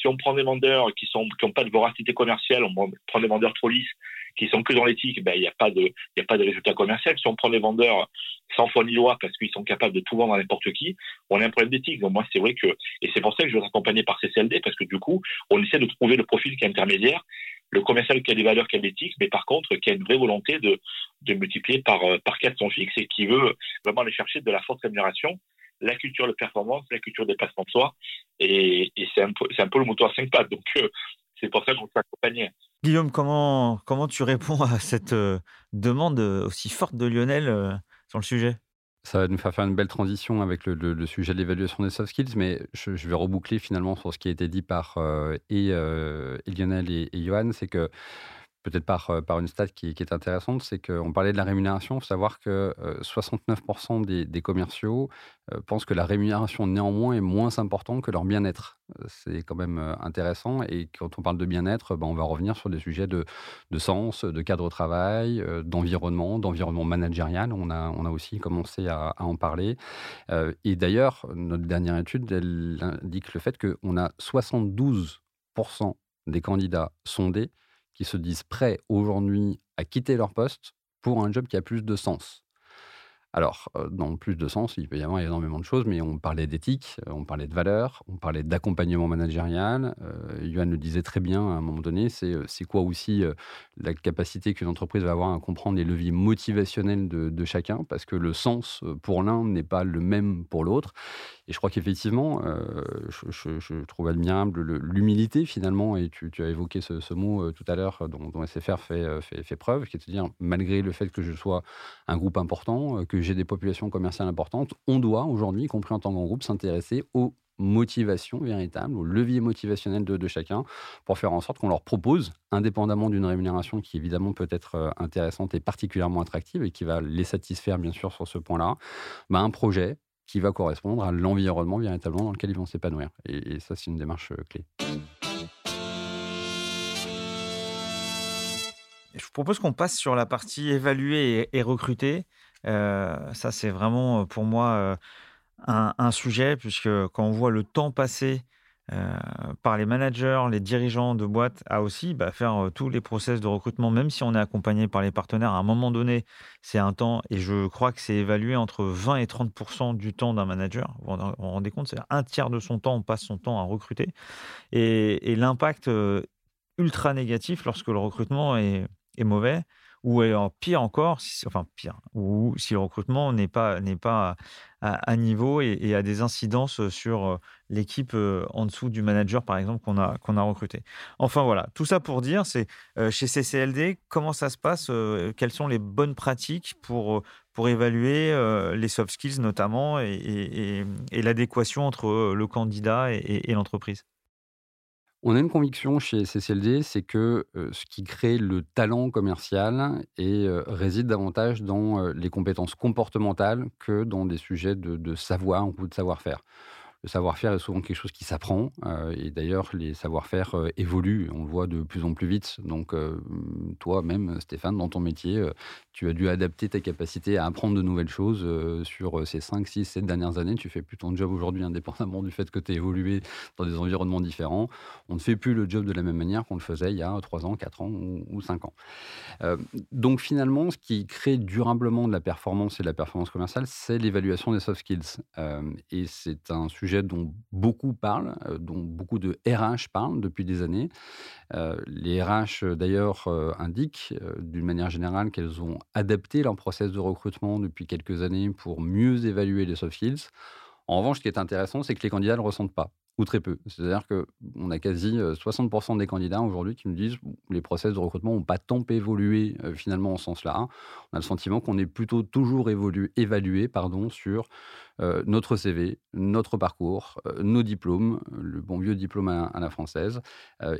Si on prend des vendeurs qui n'ont qui pas de voracité commerciale, on prend des vendeurs trop lisses qui sont que dans l'éthique, ben, il n'y a pas de, a pas de résultat commercial. Si on prend des vendeurs sans foi ni loi parce qu'ils sont capables de tout vendre à n'importe qui, on a un problème d'éthique. Donc moi, c'est vrai que, et c'est pour ça que je veux accompagner par CCLD parce que du coup, on essaie de trouver le profil qui est intermédiaire, le commercial qui a des valeurs, qui a de l'éthique, mais par contre, qui a une vraie volonté de, de multiplier par, euh, par quatre son fixe et qui veut vraiment aller chercher de la forte rémunération la culture de performance, la culture des placements de soi, et, et c'est un, peu, un peu le moteur à cinq pattes. Donc, euh, c'est pour ça qu'on s'est accompagné. Guillaume, comment, comment tu réponds à cette euh, demande aussi forte de Lionel euh, sur le sujet? Ça va nous faire faire une belle transition avec le, sujet de l'évaluation des soft skills, mais je, vais reboucler finalement sur ce qui a été dit par et, Lionel et, et Johan, c'est que peut-être par, euh, par une stat qui, est intéressante, c'est qu'on parlait de la rémunération. Il faut savoir que 69% euh, des, commerciaux euh, pensent que la rémunération néanmoins est moins importante que leur bien-être. C'est quand même intéressant. Et quand on parle de bien-être, ben, on va revenir sur des sujets de, de sens, de cadre de travail, d'environnement, d'environnement managérial. On a, on a aussi commencé à, à en parler. et d'ailleurs, notre dernière étude, elle indique le fait qu'on a 72% des candidats sondés qui se disent prêts aujourd'hui à quitter leur poste pour un job qui a plus de sens. Alors, euh, dans plus de sens, il peut y avoir énormément de choses, mais on parlait d'éthique, euh, on parlait de valeurs, on parlait d'accompagnement managérial. Euh, le disait très bien à un moment donné, c'est quoi aussi la capacité qu'une entreprise va avoir à comprendre les leviers motivationnels de, chacun, parce que le sens pour l'un n'est pas le même pour l'autre. Et je crois qu'effectivement, je, trouve admirable l'humilité finalement, et tu, as évoqué ce, mot tout à l'heure dont, SFR fait, fait, preuve, qui est de dire, malgré le fait que je sois un groupe important, que j'ai des populations commerciales importantes, on doit aujourd'hui, y compris en tant que groupe, s'intéresser aux motivation véritable, au levier motivationnel de, chacun, pour faire en sorte qu'on leur propose, indépendamment d'une rémunération qui évidemment peut être euh, intéressante et particulièrement attractive et qui va les satisfaire bien sûr sur ce point-là, bah, un projet qui va correspondre à l'environnement véritablement dans lequel ils vont s'épanouir. Et, ça, c'est une démarche euh, clé. Je vous propose qu'on passe sur la partie évaluer et, recruter. Euh, ça, c'est vraiment pour moi un, sujet, puisque quand on voit le temps passé euh, par les managers, les dirigeants de boîtes à aussi bah, faire euh, tous les process de recrutement, même si on est accompagné par les partenaires, à un moment donné, c'est un temps, et je crois que c'est évalué entre 20 et 30 du temps d'un manager. Vous vous rendez compte, c'est un tiers de son temps, on passe son temps à recruter. Et, l'impact euh, ultra négatif lorsque le recrutement est, est mauvais, ou en pire encore, enfin pire, ou si le recrutement n'est pas, n'est pas à, niveau et, a des incidences sur l'équipe en dessous du manager, par exemple, qu'on a, qu'on a recruté. Enfin voilà, tout ça pour dire, c'est chez CCLD, comment ça se passe, quelles sont les bonnes pratiques pour, pour évaluer les soft skills notamment et l'adéquation entre le candidat et l'entreprise? On a une conviction chez CCLD, c'est que ce qui crée le talent commercial réside davantage dans les compétences comportementales que dans des sujets de savoir ou de savoir-faire le savoir-faire est souvent quelque chose qui s'apprend. Euh, et d'ailleurs, les savoir-faire euh, évoluent. On le voit de plus en plus vite. Donc, euh, toi-même, Stéphane, dans ton métier, tu as dû adapter ta capacité à apprendre de nouvelles choses sur ces 5, 6, 7 dernières années. Tu fais plus ton job aujourd'hui, indépendamment du fait que tu as évolué dans des environnements différents. On ne fait plus le job de la même manière qu'on le faisait il y a 3 ans, 4 ans ou, 5 ans. donc, finalement, ce qui crée durablement de la performance et de la performance commerciale, c'est l'évaluation des soft skills. et c'est un sujet dont beaucoup parlent, euh, dont beaucoup de RH parlent depuis des années. Euh, les RH, d'ailleurs, euh, indiquent d'une manière générale qu'elles ont adapté leur process de recrutement depuis quelques années pour mieux évaluer les soft skills. En revanche, ce qui est intéressant, c'est que les candidats ne le ressentent pas ou très peu. C'est-à-dire qu'on a quasi 60% des candidats aujourd'hui qui nous disent que les process de recrutement n'ont pas tant évolué finalement en sens-là. On a le sentiment qu'on est plutôt toujours évolué, évalué pardon, sur notre CV, notre parcours, nos diplômes, le bon vieux diplôme à, la française.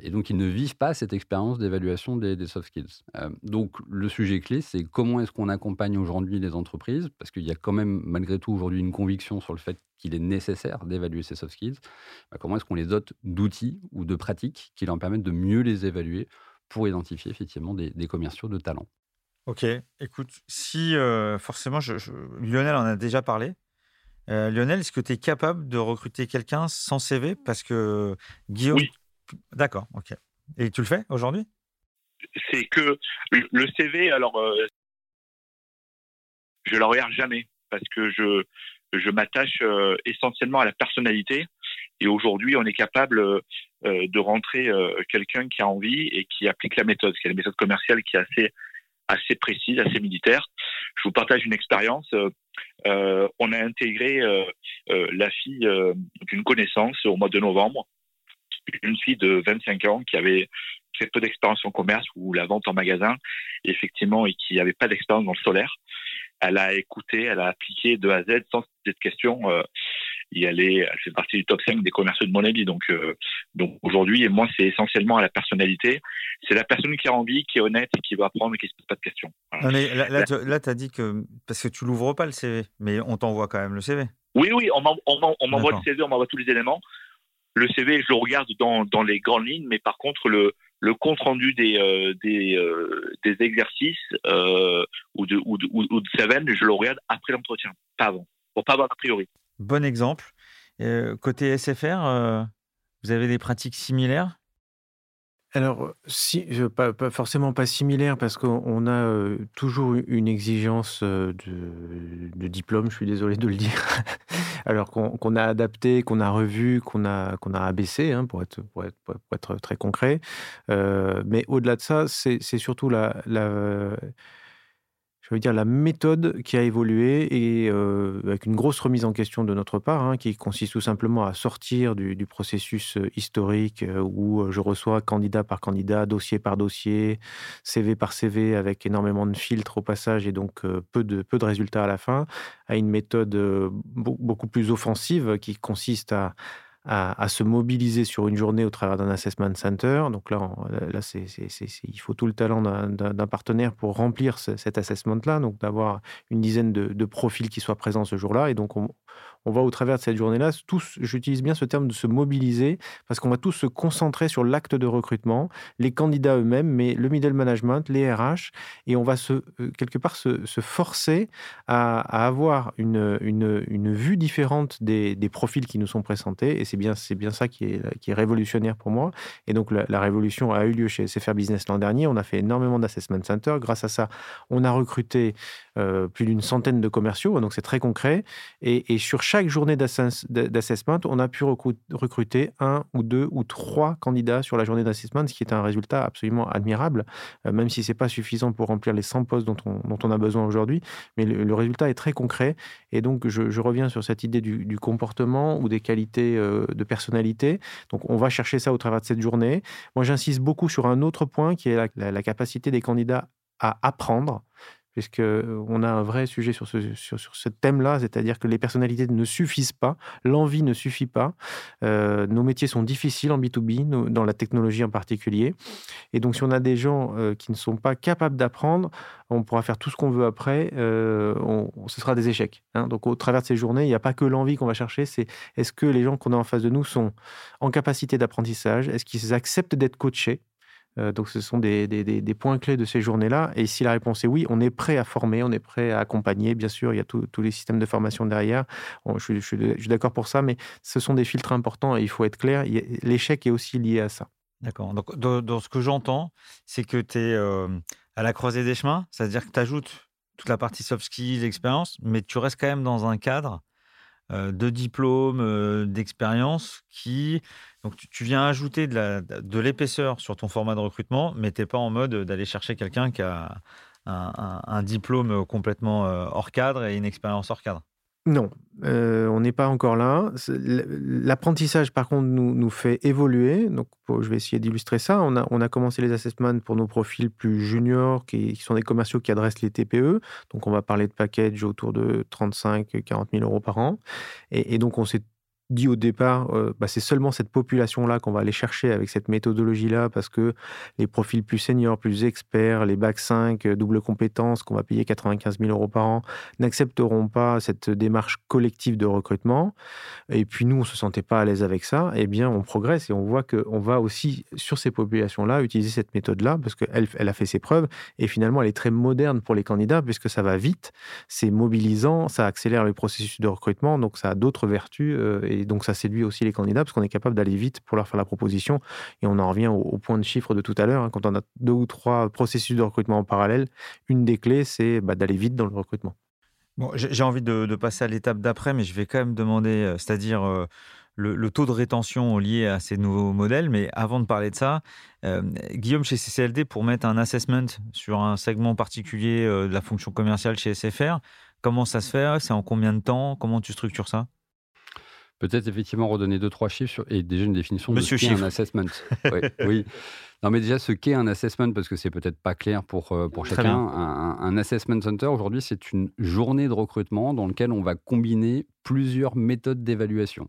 et donc, ils ne vivent pas cette expérience d'évaluation des, des, soft skills. donc, le sujet clé, c'est comment est-ce qu'on accompagne aujourd'hui les entreprises, parce qu'il y a quand même malgré tout aujourd'hui une conviction sur le fait qu'il est nécessaire d'évaluer ces soft skills, bah, comment est-ce qu'on les dote d'outils ou de pratiques qui leur permettent de mieux les évaluer pour identifier effectivement des, commerciaux de talent? Ok, écoute, si euh, forcément, Lionel en a déjà parlé. Euh, Lionel, est-ce que tu es capable de recruter quelqu'un sans CV Parce que Guillaume. Oui. D'accord, ok. Et tu le fais aujourd'hui? C'est que le CV, alors, euh, je ne le regarde jamais parce que je, je m'attache euh, essentiellement à la personnalité. Et aujourd'hui, on est capable euh, de rentrer euh, quelqu'un qui a envie et qui applique la méthode, a une méthode commerciale qui est assez assez précise, assez militaire. Je vous partage une expérience. on a intégré la fille d'une connaissance au mois de novembre, une fille de 25 ans qui avait très peu d'expérience en commerce ou la vente en magasin, effectivement, et qui n'avait pas d'expérience dans le solaire elle a écouté, elle a appliqué de A à Z sans se poser de questions. Euh, et elle, est, elle fait partie du top 5 des commerciaux de mon avis. Donc, euh, donc aujourd'hui, et moi, c'est essentiellement à la personnalité. C'est la personne qui a envie, qui est honnête qui va apprendre et qui ne se pose pas de questions. là, tu as dit que, parce que tu l'ouvres pas le CV, mais on t'envoie quand même le CV. Oui, oui, on m'envoie le CV, on m'envoie tous les éléments. Le CV, je le regarde dans, dans les grandes lignes, mais par contre, le, le compte rendu des euh, euh, des exercices euh, ou de ou je le regarde après l'entretien, pas avant, pour pas avoir a priori. Bon exemple. côté SFR, vous avez des pratiques similaires? Alors, pas, forcément pas similaire parce qu'on a toujours une exigence de, diplôme, je suis désolé de le dire, alors qu'on a adapté, qu'on a revu, qu'on a, abaissé, hein, pour, être, très concret. mais au-delà de ça, c'est surtout la je veux dire, la méthode qui a évolué et euh, avec une grosse remise en question de notre part, hein, qui consiste tout simplement à sortir du, processus euh, historique euh, où je reçois candidat par candidat, dossier par dossier, CV par CV, avec énormément de filtres au passage et donc peu, de, peu de résultats à la fin, à une méthode beaucoup plus offensive qui consiste à à, se mobiliser sur une journée au travers d'un assessment center. Donc là, là il faut tout le talent d'un, partenaire pour remplir cet assessment-là, donc d'avoir une dizaine de, de, profils qui soient présents ce jour-là. Et donc, on, on va au travers de cette journée-là, tous, j'utilise bien ce terme de se mobiliser, parce qu'on va tous se concentrer sur l'acte de recrutement, les candidats eux-mêmes, mais le middle management, les RH, et on va se, euh, quelque part se, forcer à, avoir une, une, vue différente des, profils qui nous sont présentés, et c'est bien, c'est bien ça qui est, qui est révolutionnaire pour moi. Et donc la, révolution a eu lieu chez SFR Business l'an dernier, on a fait énormément d'assessment centers, grâce à ça, on a recruté euh, plus d'une centaine de commerciaux, donc c'est très concret, et, et sur chaque journée d'assessment, on a pu recruter un ou deux ou trois candidats sur la journée d'assessment, ce qui est un résultat absolument admirable, euh, même si ce n'est pas suffisant pour remplir les 100 postes dont on, a besoin aujourd'hui. Mais le, résultat est très concret. Et donc, je, reviens sur cette idée du, comportement ou des qualités euh, de personnalité. Donc, on va chercher ça au travers de cette journée. Moi, j'insiste beaucoup sur un autre point qui est la capacité des candidats à apprendre puisqu'on a un vrai sujet sur ce, sur, ce thème-là, c'est-à-dire que les personnalités ne suffisent pas, l'envie ne suffit pas. Euh, nos métiers sont difficiles en B2B, dans la technologie en particulier. Et donc, si on a des gens euh, qui ne sont pas capables d'apprendre, on pourra faire tout ce qu'on veut après, euh, ce sera des échecs. Hein. Donc, au travers de ces journées, il n'y a pas que l'envie qu'on va chercher, c'est est-ce que les gens qu'on a en face de nous sont en capacité d'apprentissage? Est-ce qu'ils acceptent d'être coachés? euh, donc, ce sont des, points clés de ces journées-là. Et si la réponse est oui, on est prêt à former, on est prêt à accompagner. Bien sûr, il y a tous les systèmes de formation derrière. je, suis d'accord pour ça, mais ce sont des filtres importants et il faut être clair. L'échec est aussi lié à ça. D'accord. Donc, dans, ce que j'entends, c'est que tu es euh, à la croisée des chemins, c'est-à-dire que tu ajoutes toute la partie soft skills, expérience, mais tu restes quand même dans un cadre euh, de diplôme, d'expérience qui donc, tu, viens ajouter de l'épaisseur sur ton format de recrutement, mais tu n'es pas en mode d'aller chercher quelqu'un qui a un, diplôme complètement euh, hors cadre et une expérience hors cadre. Non, euh, on n'est pas encore là. L'apprentissage, par contre, nous, fait évoluer. Donc, je vais essayer d'illustrer ça. On a, commencé les assessments pour nos profils plus juniors, qui, sont des commerciaux qui adressent les TPE. Donc, on va parler de package autour de 35-40 000 euros par an. Et, et donc, on s'est dit au départ, euh, bah, c'est seulement cette population-là qu'on va aller chercher avec cette méthodologie-là, parce que les profils plus seniors, plus experts, les bacs 5, euh, double compétence, qu'on va payer 95 000 euros par an, n'accepteront pas cette démarche collective de recrutement. Et puis nous, on ne se sentait pas à l'aise avec ça. Eh bien, on progresse et on voit qu'on va aussi, sur ces populations-là, utiliser cette méthode-là, parce qu'elle elle a fait ses preuves. Et finalement, elle est très moderne pour les candidats, puisque ça va vite, c'est mobilisant, ça accélère le processus de recrutement, donc ça a d'autres vertus. Euh, donc ça séduit aussi les candidats parce qu'on est capable d'aller vite pour leur faire la proposition. Et on en revient au, point de chiffre de tout à l'heure. Hein. Quand on a deux ou trois processus de recrutement en parallèle, une des clés, c'est bah, d'aller vite dans le recrutement. Bon, j'ai envie de, passer à l'étape d'après, mais je vais quand même demander, euh, c'est-à-dire euh, le, taux de rétention lié à ces nouveaux modèles. Mais avant de parler de ça, euh, Guillaume, chez CCLD, pour mettre un assessment sur un segment particulier de la fonction commerciale chez SFR, comment ça se fait? C'est en combien de temps? Comment tu structures ça? Peut-être effectivement redonner deux, trois chiffres et déjà une définition de ce qu'est un assessment. oui, Non, mais déjà, ce qu'est un assessment, parce que c'est peut-être pas clair pour, euh, pour chacun. Un, un, assessment center, aujourd'hui, c'est une journée de recrutement dans laquelle on va combiner plusieurs méthodes d'évaluation.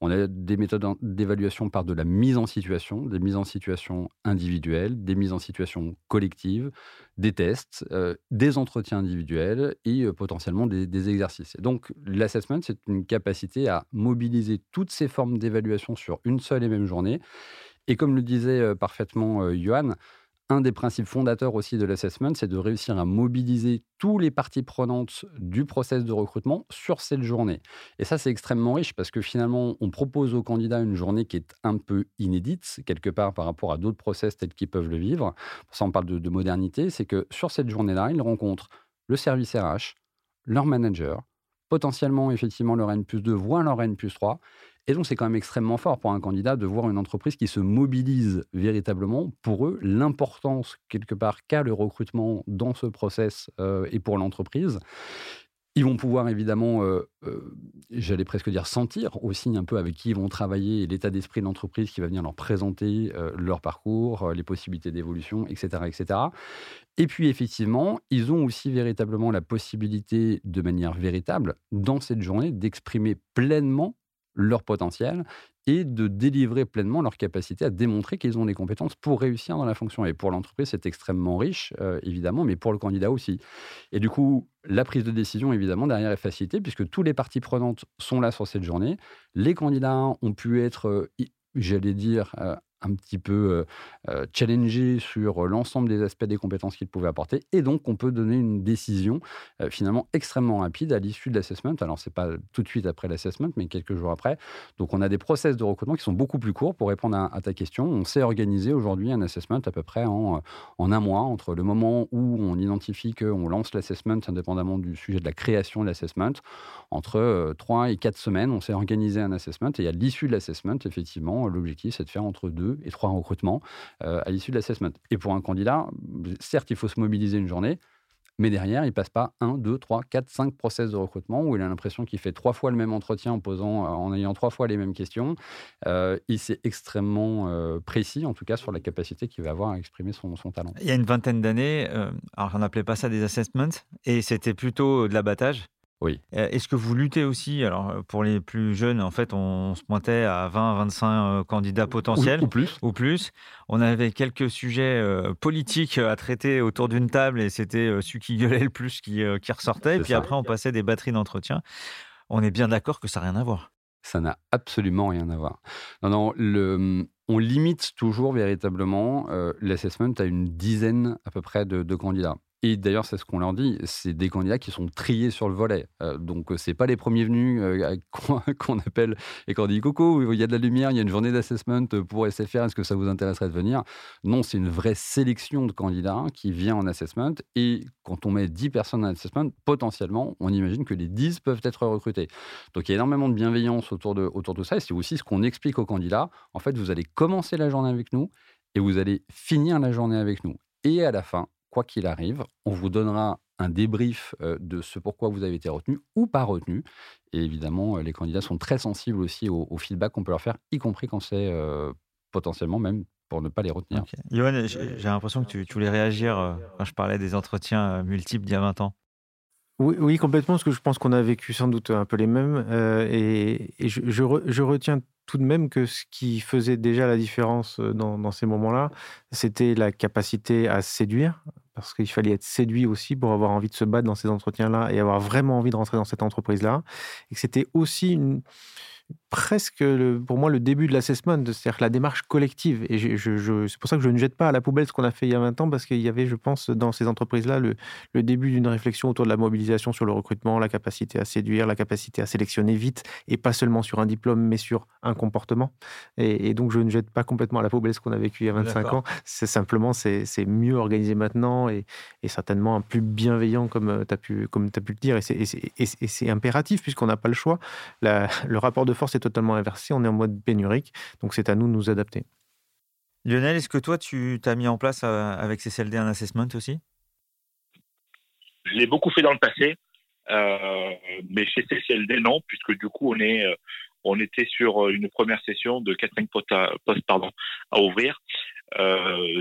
On a des méthodes d'évaluation par de la mise en situation, des mises en situation individuelles, des mises en situation collectives, des tests, euh, des entretiens individuels et euh, potentiellement des, exercices. donc, l'assessment, c'est une capacité à mobiliser toutes ces formes d'évaluation sur une seule et même journée. Et comme le disait euh, parfaitement Johan, un des principes fondateurs aussi de l'assessment, c'est de réussir à mobiliser tous les parties prenantes du process de recrutement sur cette journée. Et ça, c'est extrêmement riche parce que finalement, on propose aux candidats une journée qui est un peu inédite, quelque part par rapport à d'autres process tels qu'ils peuvent le vivre. Pour ça, on parle de, de modernité. C'est que sur cette journée-là, ils rencontrent le service RH, leur manager, potentiellement effectivement leur N plus 2, voire leur N plus 3, Et donc, c'est quand même extrêmement fort pour un candidat de voir une entreprise qui se mobilise véritablement pour eux, l'importance quelque part qu'a le recrutement dans ce process euh, et pour l'entreprise. Ils vont pouvoir évidemment, euh, euh, j'allais presque dire sentir aussi un peu avec qui ils vont travailler l'état d'esprit de l'entreprise qui va venir leur présenter leur parcours, les possibilités d'évolution, etc., etc. Et puis effectivement, ils ont aussi véritablement la possibilité, de manière véritable, dans cette journée, d'exprimer pleinement leur potentiel et de délivrer pleinement leur capacité à démontrer qu'ils ont les compétences pour réussir dans la fonction. Et pour l'entreprise, c'est extrêmement riche, euh, évidemment, mais pour le candidat aussi. Et du coup, la prise de décision, évidemment, derrière est facilitée, puisque tous les parties prenantes sont là sur cette journée. Les candidats ont pu être, euh, j'allais dire, euh, un petit peu euh, challengé sur l'ensemble des aspects des compétences qu'il pouvait apporter. Et donc, on peut donner une décision finalement extrêmement rapide à l'issue de l'assessment. Alors, ce n'est pas tout de suite après l'assessment, mais quelques jours après. Donc, on a des process de recrutement qui sont beaucoup plus courts pour répondre à, ta question. On sait organiser aujourd'hui un assessment à peu près en, en, un mois, entre le moment où on identifie qu'on lance l'assessment, indépendamment du sujet de la création de l'assessment, entre trois et quatre semaines, on sait organiser un assessment. Et à l'issue de l'assessment, effectivement, l'objectif, c'est de faire entre deux et trois recrutements euh, à l'issue de l'assessment. Et pour un candidat, certes, il faut se mobiliser une journée, mais derrière, il passe pas un, deux, trois, quatre, cinq process de recrutement où il a l'impression qu'il fait trois fois le même entretien en posant, euh, en ayant trois fois les mêmes questions. Euh, il s'est extrêmement précis, en tout cas, sur la capacité qu'il va avoir à exprimer son, son talent. Il y a une vingtaine d'années, alors on n'appelait pas ça des assessments, et c'était plutôt de l'abattage. Oui. Est-ce que vous luttez aussi Alors, pour les plus jeunes, en fait, on se pointait à 20, 25 candidats potentiels. Ou, plus. Ou plus. On avait quelques sujets politiques à traiter autour d'une table et c'était celui qui gueulait le plus qui, qui ressortait. Et puis après, on passait des batteries d'entretien. On est bien d'accord que ça n'a rien à voir. Ça n'a absolument rien à voir. Non, non, le, on limite toujours véritablement l'assessment à une dizaine à peu près de candidats. Et d'ailleurs, c'est ce qu'on leur dit, c'est des candidats qui sont triés sur le volet. Euh, donc, c'est pas les premiers venus euh, qu'on appelle et qu'on dit coucou, il y a de la lumière, il y a une journée d'assessment pour SFR, est-ce que ça vous intéresserait de venir? Non, c'est une vraie sélection de candidats qui vient en assessment. Et quand on met 10 personnes en assessment, potentiellement, on imagine que les 10 peuvent être recrutés. Donc, il y a énormément de bienveillance autour de, autour de ça. Et c'est aussi ce qu'on explique aux candidats. En fait, vous allez commencer la journée avec nous et vous allez finir la journée avec nous. Et à la fin, quoi qu'il arrive, on vous donnera un débrief de ce pourquoi vous avez été retenu ou pas retenu. Et évidemment, les candidats sont très sensibles aussi au, feedback qu'on peut leur faire, y compris quand c'est potentiellement même pour ne pas les retenir. Johan, j'ai l'impression que tu, voulais réagir quand je parlais des entretiens multiples d'il y a 20 ans. Oui, complètement, parce que je pense qu'on a vécu sans doute un peu les mêmes. et, je, retiens tout de même que ce qui faisait déjà la différence dans, dans ces moments-là, c'était la capacité à séduire, parce qu'il fallait être séduit aussi pour avoir envie de se battre dans ces entretiens-là et avoir vraiment envie de rentrer dans cette entreprise-là. Et que c'était aussi une, presque le, pour moi le début de l'assessment, c'est-à-dire la démarche collective. Et je, c'est pour ça que je ne jette pas à la poubelle ce qu'on a fait il y a 20 ans, parce qu'il y avait, je pense, dans ces entreprises-là, le, le, début d'une réflexion autour de la mobilisation sur le recrutement, la capacité à séduire, la capacité à sélectionner vite, et pas seulement sur un diplôme, mais sur un comportement. Et, donc je ne jette pas complètement à la poubelle ce qu'on a vécu il y a 25 ans. C'est simplement, c'est, mieux organisé maintenant et, et, certainement plus bienveillant, comme tu as pu, comme as pu le dire. Et c'est, impératif, puisqu'on n'a pas le choix. le rapport de force est totalement inversé, on est en mode pénurique, donc c'est à nous de nous adapter. Lionel, est-ce que toi, tu t'as mis en place euh, avec CCLD un assessment aussi? Je l'ai beaucoup fait dans le passé, euh, mais chez CCLD, non, puisque du coup, on, est, euh, on était sur une première session de 4-5 postes pardon, à ouvrir.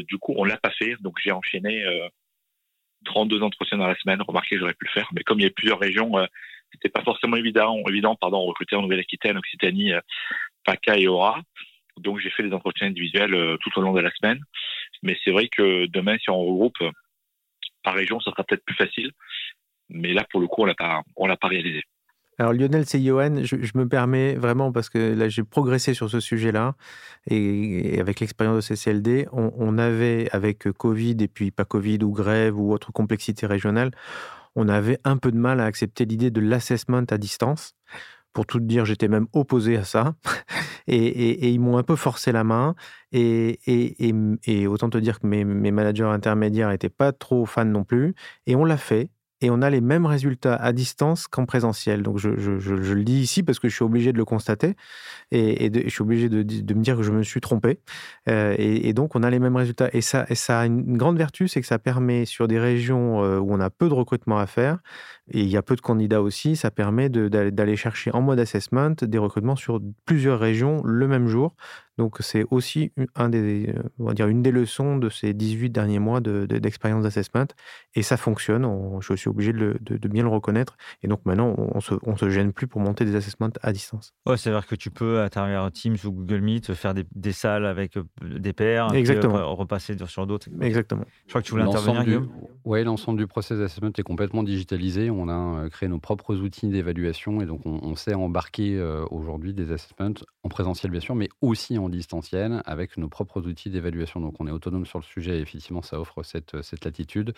du coup, on l'a pas fait, donc j'ai enchaîné 32 entretiens dans la semaine. Remarquez, j'aurais pu le faire, mais comme il y a plusieurs régions, c'était pas forcément évident, évident pardon, recruter en Nouvelle-Aquitaine, Occitanie, euh, PACA et Aura. Donc j'ai fait des entretiens individuels euh, tout au long de la semaine. Mais c'est vrai que demain, si on regroupe euh, par région, ça sera peut-être plus facile. Mais là, pour le coup, on on l'a pas réalisé. Alors Lionel, c'est Johan. Je, me permets vraiment parce que là j'ai progressé sur ce sujet-là et, avec l'expérience de CCLD, on, on, avait avec Covid et puis pas Covid ou grève ou autre complexité régionale, on avait un peu de mal à accepter l'idée de l'assessment à distance. Pour tout dire, j'étais même opposé à ça. Et, ils m'ont un peu forcé la main. Et, autant te dire que mes, managers intermédiaires n'étaient pas trop fans non plus. Et on l'a fait. Et on a les mêmes résultats à distance qu'en présentiel. Donc je, le dis ici parce que je suis obligé de le constater et, je suis obligé de, me dire que je me suis trompé. Euh, et, donc on a les mêmes résultats. Et ça, et ça a une grande vertu, c'est que ça permet sur des régions euh, où on a peu de recrutement à faire, et il y a peu de candidats aussi, ça permet d'aller chercher en mode assessment des recrutements sur plusieurs régions le même jour. Donc c'est aussi un des, euh, on va dire une des leçons de ces 18 derniers mois d'expérience d'assessment. Et ça fonctionne, je suis obligé de, bien le reconnaître. Et donc maintenant, on se, se gêne plus pour monter des assessments à distance. Ouais, c'est-à-dire que tu peux, à travers Teams ou Google Meet, faire des, salles avec euh, des pairs, Exactement. repasser sur d'autres. Exactement. Je crois que tu voulais intervenir, Oui, l'ensemble du process d'assessment est complètement digitalisé. On a euh, créé nos propres outils d'évaluation et donc on, sait embarquer aujourd'hui des assessments en présentiel, bien sûr, mais aussi en distanciel avec nos propres outils d'évaluation. Donc on est autonome sur le sujet et effectivement ça offre cette, cette latitude.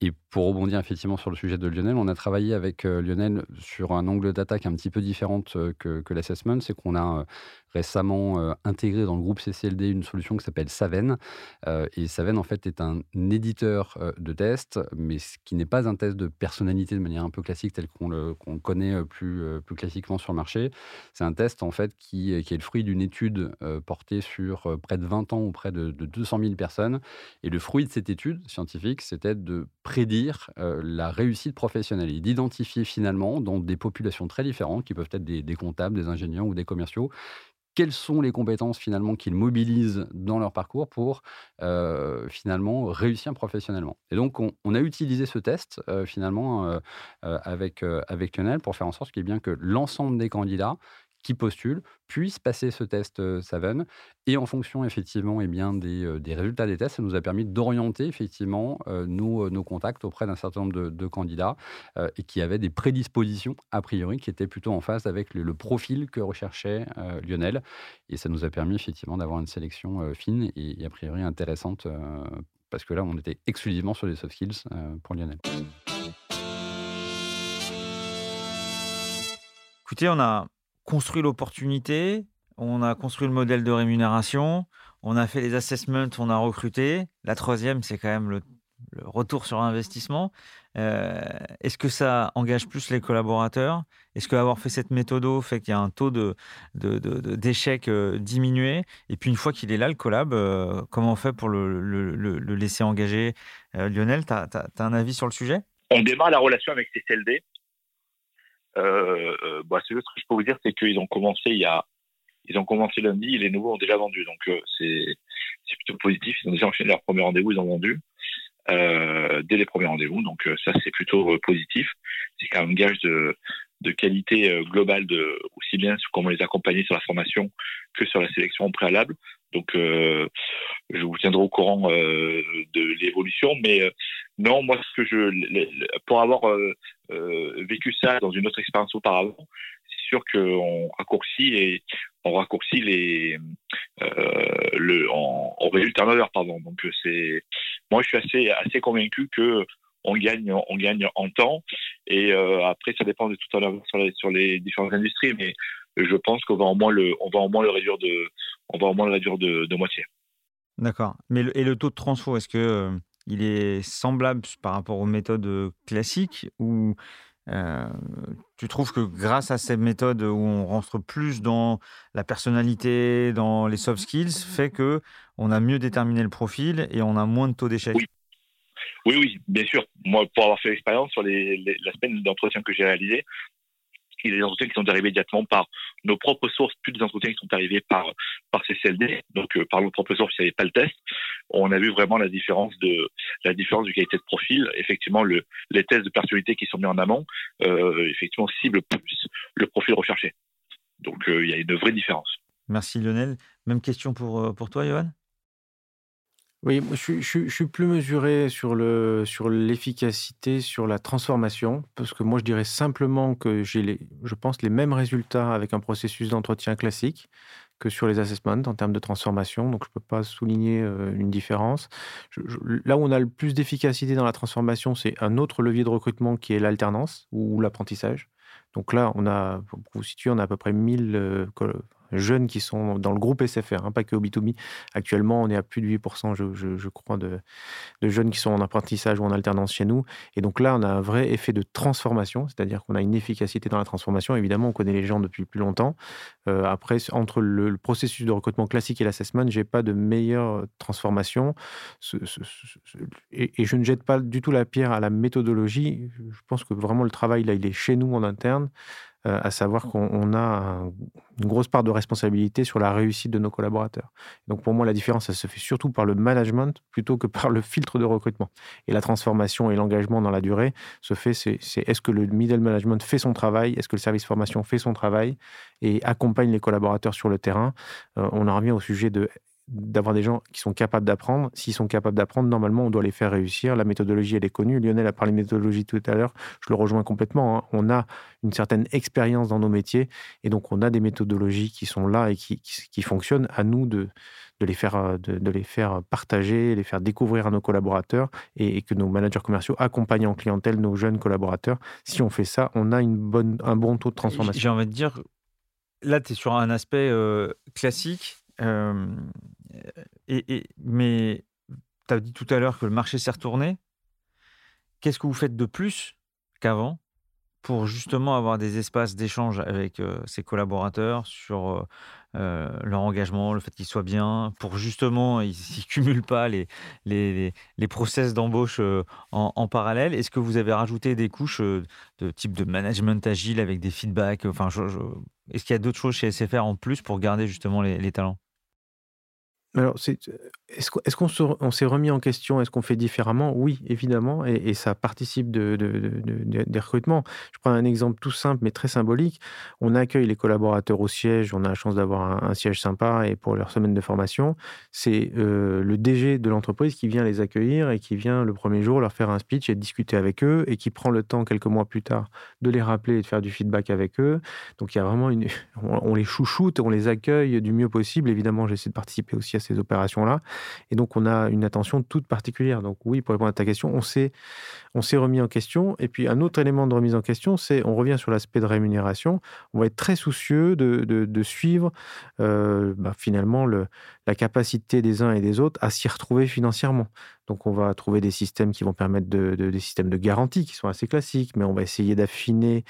Et pour rebondir effectivement sur le sujet de Lionel, on a travaillé avec euh, Lionel sur un angle d'attaque un petit peu différent euh, que, l'assessment. C'est qu'on a euh, récemment euh, intégré dans le groupe CCLD une solution qui s'appelle Saven. Euh, et Saven, en fait, est un éditeur euh, de tests, mais ce qui n'est pas un test de personnalité de manière un peu classique, tel qu'on le, connaît plus, plus classiquement sur le marché. C'est un test, en fait, qui est le fruit d'une étude portée sur près de 20 ans auprès de, de 200 000 personnes. Et le fruit de cette étude scientifique, c'était de prédire la réussite professionnelle et d'identifier finalement dans des populations très différentes, qui peuvent être des, comptables, des ingénieurs ou des commerciaux, quelles sont les compétences finalement qu'ils mobilisent dans leur parcours pour euh, finalement réussir professionnellement. Et donc on, a utilisé ce test euh, finalement euh, avec, avec Lionel pour faire en sorte qu'il y bien que l'ensemble des candidats qui postulent puissent passer ce test Saven. Et en fonction, effectivement, et eh bien, des, des, résultats des tests, ça nous a permis d'orienter, effectivement, nos, nos, contacts auprès d'un certain nombre de, candidats et qui avaient des prédispositions, a priori, qui étaient plutôt en phase avec le, profil que recherchait Lionel. Et ça nous a permis, effectivement, d'avoir une sélection fine et, a priori intéressante, parce que là, on était exclusivement sur les soft skills pour Lionel. Écoutez, on a construit l'opportunité, on a construit le modèle de rémunération, on a fait les assessments, on a recruté. La troisième, c'est quand même le, retour sur investissement. Euh, est-ce que ça engage plus les collaborateurs? Est-ce qu'avoir fait cette méthode fait qu'il y a un taux de, d'échec euh, diminué? Et puis une fois qu'il est là, le collab, euh, comment on fait pour le, laisser engager? Lionel, tu as, un avis sur le sujet? On démarre la relation avec CCLD euh, euh, bah, ce que je peux vous dire, c'est qu'ils ont commencé il y a, ils ont commencé lundi, les nouveaux ont déjà vendu, donc euh, c'est c'est plutôt positif. Ils ont déjà enchaîné leur premier rendez-vous, ils ont vendu euh, dès les premiers rendez-vous, donc euh, ça c'est plutôt positif. C'est quand même gage de de qualité globale de aussi bien sur comment les accompagner sur la formation que sur la sélection préalable. Donc, euh, je vous tiendrai au courant euh, de l'évolution. Mais euh, non, moi, ce que je, pour avoir vécu ça dans une autre expérience auparavant, c'est sûr qu'on raccourcit et on raccourcit les, le, on, on pardon. Donc, c'est, moi, je suis assez, assez convaincu que on gagne, on gagne en temps. Et après, ça dépend de tout à l'heure sur les, sur les différentes industries, mais je pense qu'on va au moins le, on va au moins le réduire de, on va au moins le réduire de, de moitié. D'accord. Mais et le taux de transfo, est-ce que euh, il est semblable par rapport aux méthodes euh, classiques ou euh, tu trouves que grâce à ces méthodes où on rentre plus dans la personnalité, dans les soft skills, fait que on a mieux déterminé le profil et on a moins de taux d'échec? Oui. oui. bien sûr. Moi, pour avoir fait l'expérience sur les, la semaine d'entretien que j'ai réalisé, a des entretiens qui sont arrivés immédiatement par nos propres sources, plus des entretiens qui sont arrivés par par CCLD, donc euh, par nos propres sources, il n'y avait pas le test. On a vu vraiment la différence de la différence de qualité de profil. Effectivement, le, les tests de personnalité qui sont mis en amont, euh, effectivement, ciblent plus le profil recherché. Donc, euh, il y a une vraie différence. Merci Lionel. Même question pour, pour toi, Johan? Oui, je suis suis plus mesuré sur l'efficacité, sur la transformation, parce que moi, je dirais simplement que j'ai les je pense les mêmes résultats avec un processus d'entretien classique que sur les assessments en termes de transformation, donc je ne peux pas souligner, euh, une différence. là où on a le plus d'efficacité dans la transformation, c'est un autre levier de recrutement qui est l'alternance ou l'apprentissage. Donc là, on a pour vous situer, on a à peu près 1000, jeunes qui sont dans le groupe SFR, hein, pas que au B2B. Actuellement, on est à plus de 8%, je, crois, de, jeunes qui sont en apprentissage ou en alternance chez nous. Et donc là, on a un vrai effet de transformation, c'est-à-dire qu'on a une efficacité dans la transformation. Évidemment, on connaît les gens depuis plus longtemps. Euh, après, entre le, processus de recrutement classique et l'assessment, j'ai pas de meilleure transformation. et, et je ne jette pas du tout la pierre à la méthodologie. Je pense que vraiment le travail, là, il est chez nous en interne. Euh, à savoir qu'on a une grosse part de responsabilité sur la réussite de nos collaborateurs. Donc pour moi, la différence, ça se fait surtout par le management plutôt que par le filtre de recrutement. Et la transformation et l'engagement dans la durée se fait, c'est est-ce que le middle management fait son travail, est-ce que le service formation fait son travail et accompagne les collaborateurs sur le terrain. Euh, on en revient au sujet de d'avoir des gens qui sont capables d'apprendre. S'ils sont capables d'apprendre, normalement, on doit les faire réussir. La méthodologie, elle est connue. Lionel a parlé de méthodologie tout à l'heure. Je le rejoins complètement. Hein. On a une certaine expérience dans nos métiers et donc on a des méthodologies qui sont là et qui, qui, fonctionnent. À nous de, de les faire, de, les faire partager, les faire découvrir à nos collaborateurs et, que nos managers commerciaux accompagnent en clientèle nos jeunes collaborateurs. Si on fait ça, on a une bonne, un bon taux de transformation. J'ai envie de dire, là, tu es sur un aspect euh, classique et, mais tu as dit tout à l'heure que le marché s'est retourné. Qu'est-ce que vous faites de plus qu'avant pour justement avoir des espaces d'échange avec ses collaborateurs sur leur engagement, le fait qu'ils soient bien, pour justement ils ne cumulent pas les, les, process d'embauche en, parallèle? Est-ce que vous avez rajouté des couches de type de management agile avec des feedbacks enfin, Est-ce qu'il y a d'autres choses chez SFR en plus pour garder justement les talents? Alors, est-ce qu'on s'est remis en question? Est-ce qu'on fait différemment? Oui, évidemment, et, ça participe de, des recrutements. Je prends un exemple tout simple, mais très symbolique. On accueille les collaborateurs au siège, on a la chance d'avoir un, siège sympa et pour leur semaine de formation. C'est euh, le DG de l'entreprise qui vient les accueillir et qui vient le premier jour leur faire un speech et discuter avec eux et qui prend le temps, quelques mois plus tard, de les rappeler et de faire du feedback avec eux. Donc, il y a vraiment une... On les chouchoute, on les accueille du mieux possible. Évidemment, j'essaie de participer aussi à ces opérations-là. Et donc, on a une attention toute particulière. Donc, oui, pour répondre à ta question, on s'est, on s'est remis en question. Et puis, un autre élément de remise en question, c'est, on revient sur l'aspect de rémunération. On va être très soucieux de, de, suivre euh, bah, finalement le, la capacité des uns et des autres à s'y retrouver financièrement. Donc, on va trouver des systèmes qui vont permettre de, des systèmes de garantie qui sont assez classiques, mais on va essayer d'affiner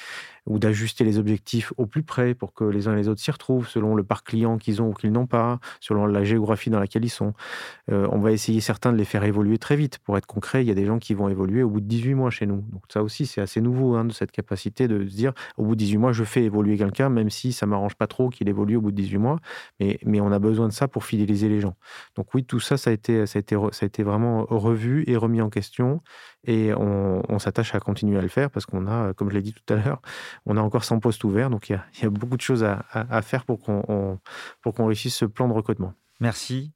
ou d'ajuster les objectifs au plus près pour que les uns et les autres s'y retrouvent selon le parc client qu'ils ont ou qu'ils n'ont pas, selon la géographie dans laquelle ils sont. Euh, on va essayer certains de les faire évoluer très vite. Pour être concret, il y a des gens qui vont évoluer au bout de 18 mois chez nous. Donc ça aussi, c'est assez nouveau, hein, de cette capacité de se dire, au bout de 18 mois, je fais évoluer quelqu'un, même si ça m'arrange pas trop qu'il évolue au bout de 18 mois. Mais, on a besoin de ça pour fidéliser les gens. Donc oui, tout ça, ça a été, ça a été, ça a été vraiment revu et remis en question. Et on, s'attache à continuer à le faire parce qu'on a, comme je l'ai dit tout à l'heure, on a encore 100 postes ouverts. Donc il y a, beaucoup de choses à, faire pour qu'on pour qu'on réussisse ce plan de recrutement. Merci.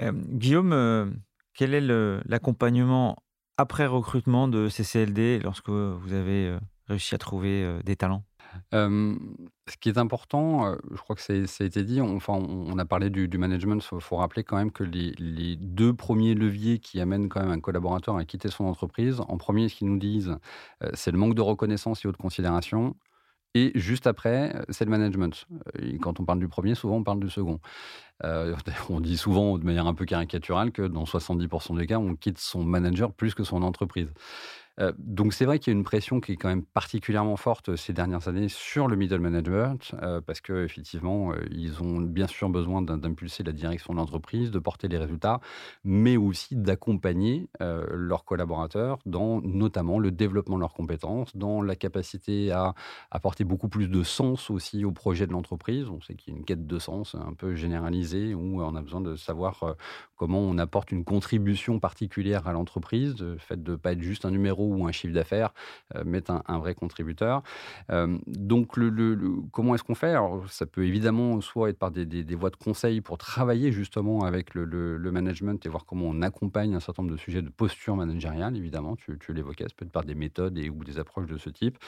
Euh, Guillaume, euh, quel est l'accompagnement après recrutement de CCLD lorsque vous avez euh, réussi à trouver des talents? Ce qui est important, je crois que ça, a été dit, on, enfin, on a parlé du, management, il faut, rappeler quand même que les, deux premiers leviers qui amènent quand même un collaborateur à quitter son entreprise, en premier, ce qu'ils nous disent, c'est le manque de reconnaissance et de considération. Et juste après, c'est le management. Et quand on parle du premier, souvent on parle du second. on dit souvent de manière un peu caricaturale que dans 70% des cas, on quitte son manager plus que son entreprise. Euh, donc c'est vrai qu'il y a une pression qui est quand même particulièrement forte euh, ces dernières années sur le middle management, euh, parce qu'effectivement, ils ont bien sûr besoin d'impulser la direction de l'entreprise, de porter les résultats, mais aussi d'accompagner leurs collaborateurs dans notamment le développement de leurs compétences, dans la capacité à apporter beaucoup plus de sens aussi au projet de l'entreprise. On sait qu'il y a une quête de sens un peu généralisée où on a besoin de savoir comment on apporte une contribution particulière à l'entreprise, le fait de ne pas être juste un numéro ou un chiffre d'affaires, euh, mettre un, vrai contributeur. Euh, donc, le, comment est-ce qu'on fait? Alors, Ça peut évidemment soit être par des, voies de conseil pour travailler justement avec le, management et voir comment on accompagne un certain nombre de sujets de posture managériale, évidemment, tu, tu l'évoquais, ça peut être par des méthodes et, ou des approches de ce type.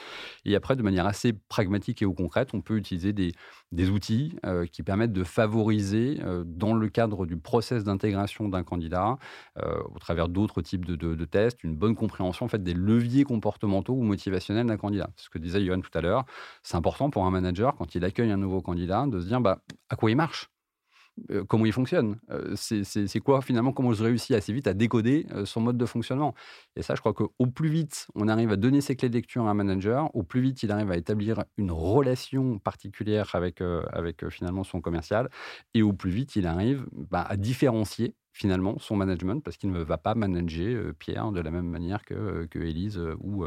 Et après, de manière assez pragmatique et ou concrète, on peut utiliser des, des outils euh, qui permettent de favoriser, dans le cadre du process d'intégration d'un candidat, au travers d'autres types de, tests, une bonne compréhension en fait, des leviers comportementaux ou motivationnels d'un candidat. Ce que disait Johan tout à l'heure. C'est important pour un manager, quand il accueille un nouveau candidat, de se dire bah, à quoi il marche? Euh, comment il fonctionne? Euh, c'est quoi finalement, comment je réussis assez vite à décoder euh, son mode de fonctionnement? Et ça, je crois qu'au plus vite on arrive à donner ses clés de lecture à un manager, au plus vite il arrive à établir une relation particulière avec, avec finalement son commercial, et au plus vite il arrive bah, à différencier finalement son management parce qu'il ne va pas manager Pierre de la même manière que, que Élise ou,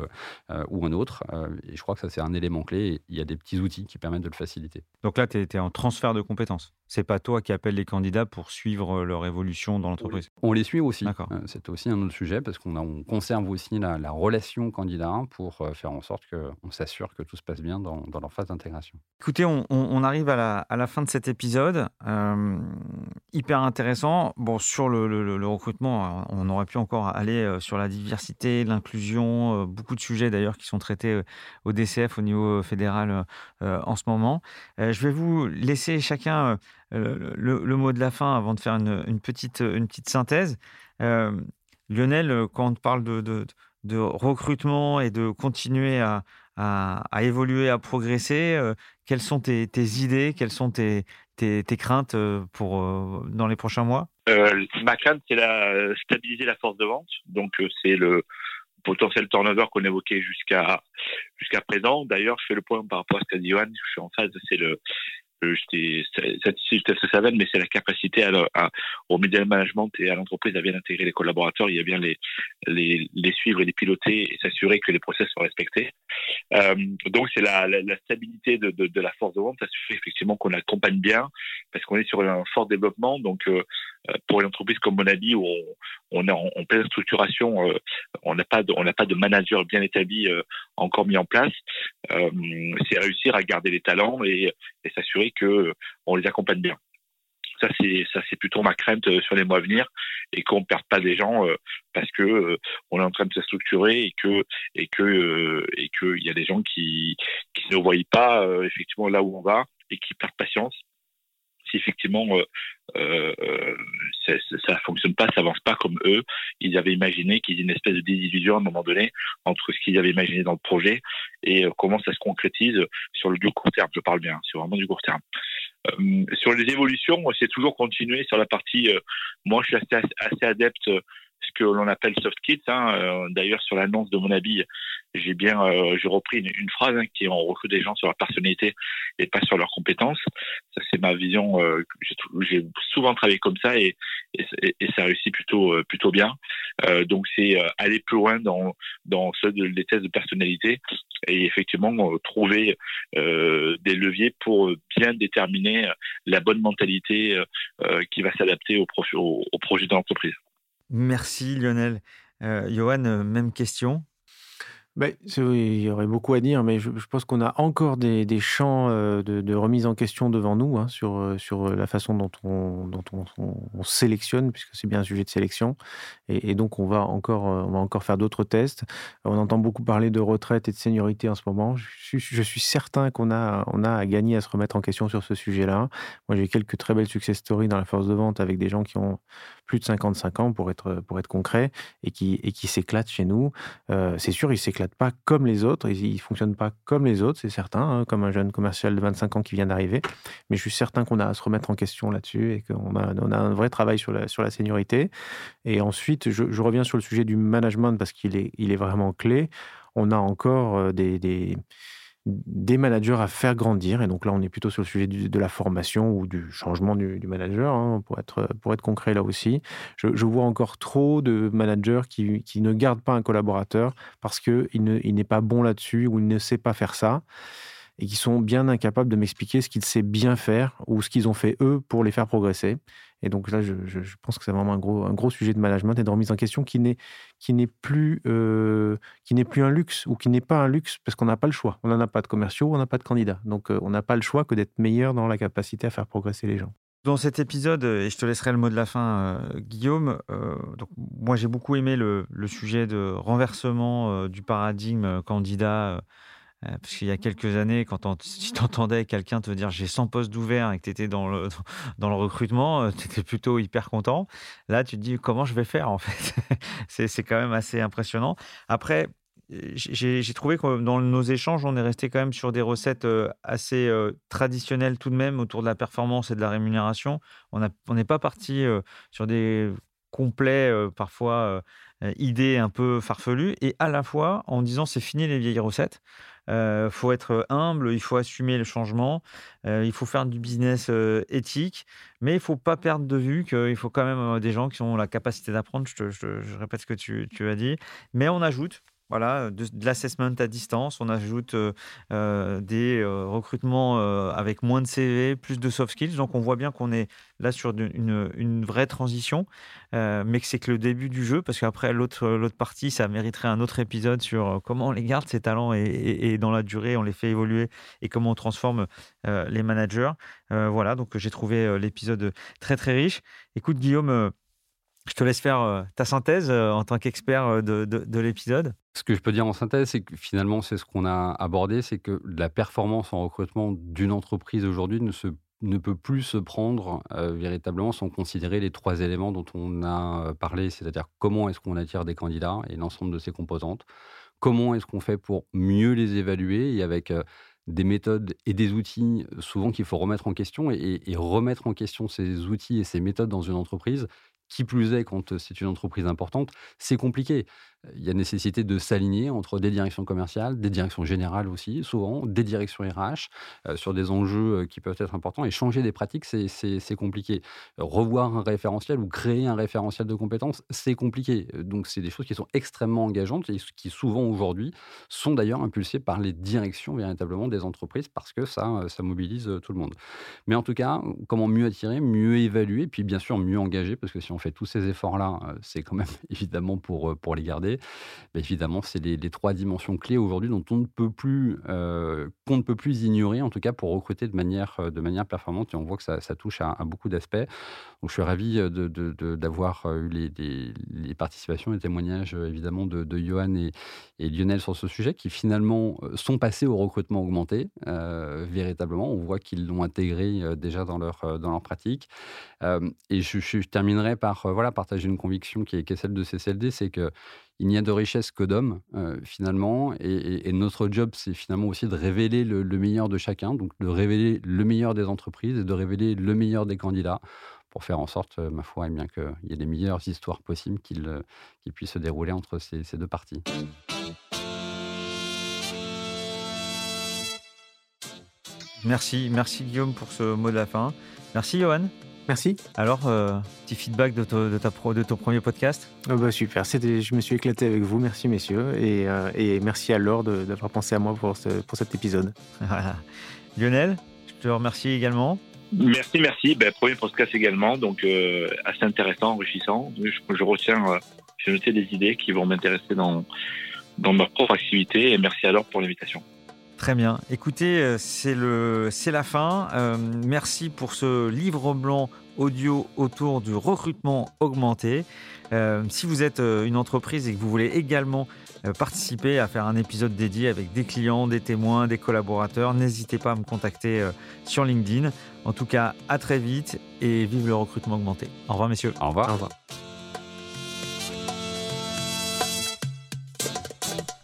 ou un autre. et je crois que ça, c'est un élément clé. il y a des petits outils qui permettent de le faciliter. Donc là, tu es, en transfert de compétences. C'est pas toi qui appelles les candidats pour suivre leur évolution dans l'entreprise. On les suit aussi. c'est aussi un autre sujet parce qu'on on conserve aussi la, relation candidat pour faire en sorte qu'on s'assure que tout se passe bien dans, dans leur phase d'intégration. Écoutez, on, on, arrive à la, à la, fin de cet épisode. hyper intéressant. Bon, sur le, recrutement, on aurait pu encore aller euh, sur la diversité, l'inclusion, euh, beaucoup de sujets d'ailleurs qui sont traités euh, au DCF au niveau fédéral en ce moment. Je vais vous laisser chacun le, mot de la fin avant de faire une, petite, synthèse. Lionel, quand on parle de, recrutement et de continuer à, évoluer, à progresser, quelles sont tes, tes idées, quelles sont tes, tes, craintes pour, dans les prochains mois? Euh, ma crainte, c'est la stabiliser la force de vente. Donc, euh, c'est le potentiel turnover qu'on évoquait jusqu'à jusqu'à présent. D'ailleurs, je fais le point par rapport à ce qu'a dit Johan. Je suis en phase. C'est le j'étais satisfait Saven, mais c'est la capacité à, au middle management et à l'entreprise à bien intégrer les collaborateurs, il y bien les, les, les suivre et les piloter et s'assurer que les process sont respectés. Euh, donc c'est la, la, stabilité de, de, la force de vente, s'assurer effectivement qu'on accompagne bien, parce qu'on est sur un fort développement. Donc euh, pour une entreprise comme Monabi où on, on est en, pleine structuration, euh, on n'a pas de, pas de manager bien établi euh, encore mis en place. Euh, c'est réussir à garder les talents et, et s'assurer que on les accompagne bien. Ça c'est ça c'est plutôt ma crainte sur les mois à venir et qu'on ne perde pas des gens parce que on est en train de se structurer et que et que et que il y a des gens qui qui ne voient pas effectivement là où on va et qui perdent patience si effectivement euh, euh, ça, fonctionne pas, ça avance pas comme eux, ils avaient imaginé qu'il y ait une espèce de désillusion à un moment donné entre ce qu'ils avaient imaginé dans le projet et euh, comment ça se concrétise sur le du court terme. Je parle bien, c'est vraiment du court terme. sur les évolutions, c'est toujours continuer sur la partie. moi, je suis assez, assez adepte que l'on appelle soft kits. Hein. Euh, d'ailleurs, sur l'annonce de mon habit, j'ai bien, euh, j'ai repris une, phrase hein, qui est on recrute des gens sur leur personnalité et pas sur leurs compétences. Ça, c'est ma vision. Euh, j'ai souvent travaillé comme ça et, ça réussit plutôt plutôt bien. donc, c'est aller plus loin dans dans ceux de, les tests de personnalité et effectivement trouver des leviers pour bien déterminer la bonne mentalité qui va s'adapter au, au, au projet de l'entreprise. Merci Lionel. Euh, Johan, euh, même question? Ben, il y aurait beaucoup à dire, mais je, pense qu'on a encore des, champs euh, de, remise en question devant nous hein, sur, sur la façon dont on, sélectionne, puisque c'est bien un sujet de sélection. Et, donc, on va, encore, on va encore faire d'autres tests. On entend beaucoup parler de retraite et de seniorité en ce moment. Je, je suis certain qu'on a, on a à gagner à se remettre en question sur ce sujet-là. Moi, j'ai quelques très belles success stories dans la force de vente avec des gens qui ont plus de 55 ans, pour être, pour être concret, et qui, et qui s'éclatent chez nous. c'est sûr, ils s'éclatent pas comme les autres, ils ne fonctionnent pas comme les autres, c'est certain, hein, comme un jeune commercial de 25 ans qui vient d'arriver. Mais je suis certain qu'on a à se remettre en question là-dessus et qu'on a, on a un vrai travail sur la, sur la seniorité. Et ensuite, je, reviens sur le sujet du management parce qu'il est, il est vraiment clé. On a encore euh, des des managers à faire grandir. Et donc là, on est plutôt sur le sujet de la formation ou du changement du, manager, hein, pour, être, pour être concret là aussi. Je, vois encore trop de managers qui, qui, ne gardent pas un collaborateur parce qu'il n'est pas bon là-dessus ou il ne sait pas faire ça et qui sont bien incapables de m'expliquer ce qu'ils savent bien faire ou ce qu'ils ont fait eux pour les faire progresser. Et donc là, je, pense que c'est vraiment un gros, un gros sujet de management et de remise en question qui n'est, qui n'est plus, euh, qui n'est plus un luxe ou qui n'est pas un luxe parce qu'on n'a pas le choix. On n'en a pas de commerciaux, on n'a pas de candidats. Donc euh, on n'a pas le choix que d'être meilleur dans la capacité à faire progresser les gens. Dans cet épisode, et je te laisserai le mot de la fin, euh, Guillaume, donc moi j'ai beaucoup aimé le, le sujet de renversement du paradigme candidat parce qu'il y a quelques années, quand si tu entendais quelqu'un te dire j'ai 100 postes ouverts et que tu étais dans le, dans le recrutement, tu étais plutôt hyper content. Là, tu te dis comment je vais faire en fait? c'est quand même assez impressionnant. Après, j'ai trouvé que dans nos échanges, on est resté quand même sur des recettes assez traditionnelles tout de même autour de la performance et de la rémunération. On n'est pas parti sur des complets, parfois idées un peu farfelues, et à la fois en disant c'est fini les vieilles recettes. Il faut être humble, il faut assumer le changement, il faut faire du business éthique, mais il ne faut pas perdre de vue qu'il faut quand même des gens qui ont la capacité d'apprendre. Je, répète ce que tu as dit, mais on ajoute voilà, de, l'assessment à distance. On ajoute euh, euh, des euh, recrutements avec moins de CV, plus de soft skills. Donc, on voit bien qu'on est là sur une, vraie transition, mais que c'est que le début du jeu, parce qu'après, l'autre, partie, ça mériterait un autre épisode sur comment on les garde, ces talents, et, dans la durée, on les fait évoluer, et comment on transforme les managers. voilà, donc j'ai trouvé l'épisode très, très riche. Écoute, Guillaume, je te laisse faire euh, ta synthèse euh, en tant qu'expert euh, de, l'épisode. Ce que je peux dire en synthèse, c'est que finalement, c'est ce qu'on a abordé, c'est que la performance en recrutement d'une entreprise aujourd'hui ne, peut plus se prendre véritablement sans considérer les trois éléments dont on a parlé, c'est-à-dire comment est-ce qu'on attire des candidats et l'ensemble de ces composantes, comment est-ce qu'on fait pour mieux les évaluer et avec des méthodes et des outils souvent qu'il faut remettre en question et, remettre en question ces outils et ces méthodes dans une entreprise, qui plus est, quand c'est une entreprise importante, c'est compliqué il y a nécessité de s'aligner entre des directions commerciales, des directions générales aussi, souvent, des directions RH, sur des enjeux qui peuvent être importants. Et changer des pratiques, c'est compliqué. Revoir un référentiel ou créer un référentiel de compétences, c'est compliqué. Donc, c'est des choses qui sont extrêmement engageantes et qui, souvent aujourd'hui, sont d'ailleurs impulsées par les directions véritablement des entreprises parce que ça, ça mobilise tout le monde. Mais en tout cas, comment mieux attirer, mieux évaluer, puis bien sûr mieux engager, parce que si on fait tous ces efforts-là, euh, c'est quand même évidemment pour, pour les garder. Bah, évidemment, c'est les, trois dimensions clés aujourd'hui dont on ne peut plus, euh, qu'on ne peut plus ignorer, en tout cas pour recruter de manière, euh, de manière performante. Et on voit que ça, touche à, beaucoup d'aspects. Donc, je suis ravi euh, d'avoir eu les, participations et témoignages, évidemment, de, Johan et, Lionel sur ce sujet, qui finalement sont passés au recrutement augmenté, véritablement. On voit qu'ils l'ont intégré déjà dans leur, dans leur pratique. et je, terminerai par voilà, partager une conviction qui est, celle de CCLD, c'est que il n'y a de richesse que d'hommes, euh, finalement. Et, notre job, c'est finalement aussi de révéler le, meilleur de chacun, donc de révéler le meilleur des entreprises et de révéler le meilleur des candidats pour faire en sorte, euh, ma foi, eh bien qu'il y ait les meilleures histoires possibles qui, euh, puissent se dérouler entre ces, ces deux parties. Merci, merci Guillaume pour ce mot de la fin. Merci Johan. Merci. Alors, euh, petit feedback de, de, ta de ton premier podcast oh bah Super, je me suis éclaté avec vous, merci messieurs, et, euh, et merci à Laure d'avoir pensé à moi pour, pour cet épisode. Lionel, je te remercie également. Merci, merci. Ben, premier podcast également, donc euh, assez intéressant, enrichissant. Je, je retiens, j'ai noté des idées qui vont m'intéresser dans, dans ma propre activité, et merci à Laure pour l'invitation. Très bien. Écoutez, euh, c'est le, c'est la fin. Euh, merci pour ce livre blanc audio autour du recrutement augmenté. Euh, si vous êtes une entreprise et que vous voulez également participer à faire un épisode dédié avec des clients, des témoins, des collaborateurs, n'hésitez pas à me contacter sur LinkedIn. En tout cas, à très vite et vive le recrutement augmenté. Au revoir, messieurs. Au revoir. Au revoir.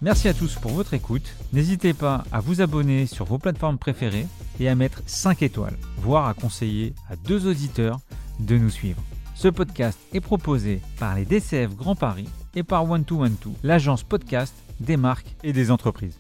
Merci à tous pour votre écoute. N'hésitez pas à vous abonner sur vos plateformes préférées et à mettre 5 étoiles, voire à conseiller à deux auditeurs de nous suivre. Ce podcast est proposé par les DCF Grand Paris et par One2One2, l'agence podcast des marques et des entreprises.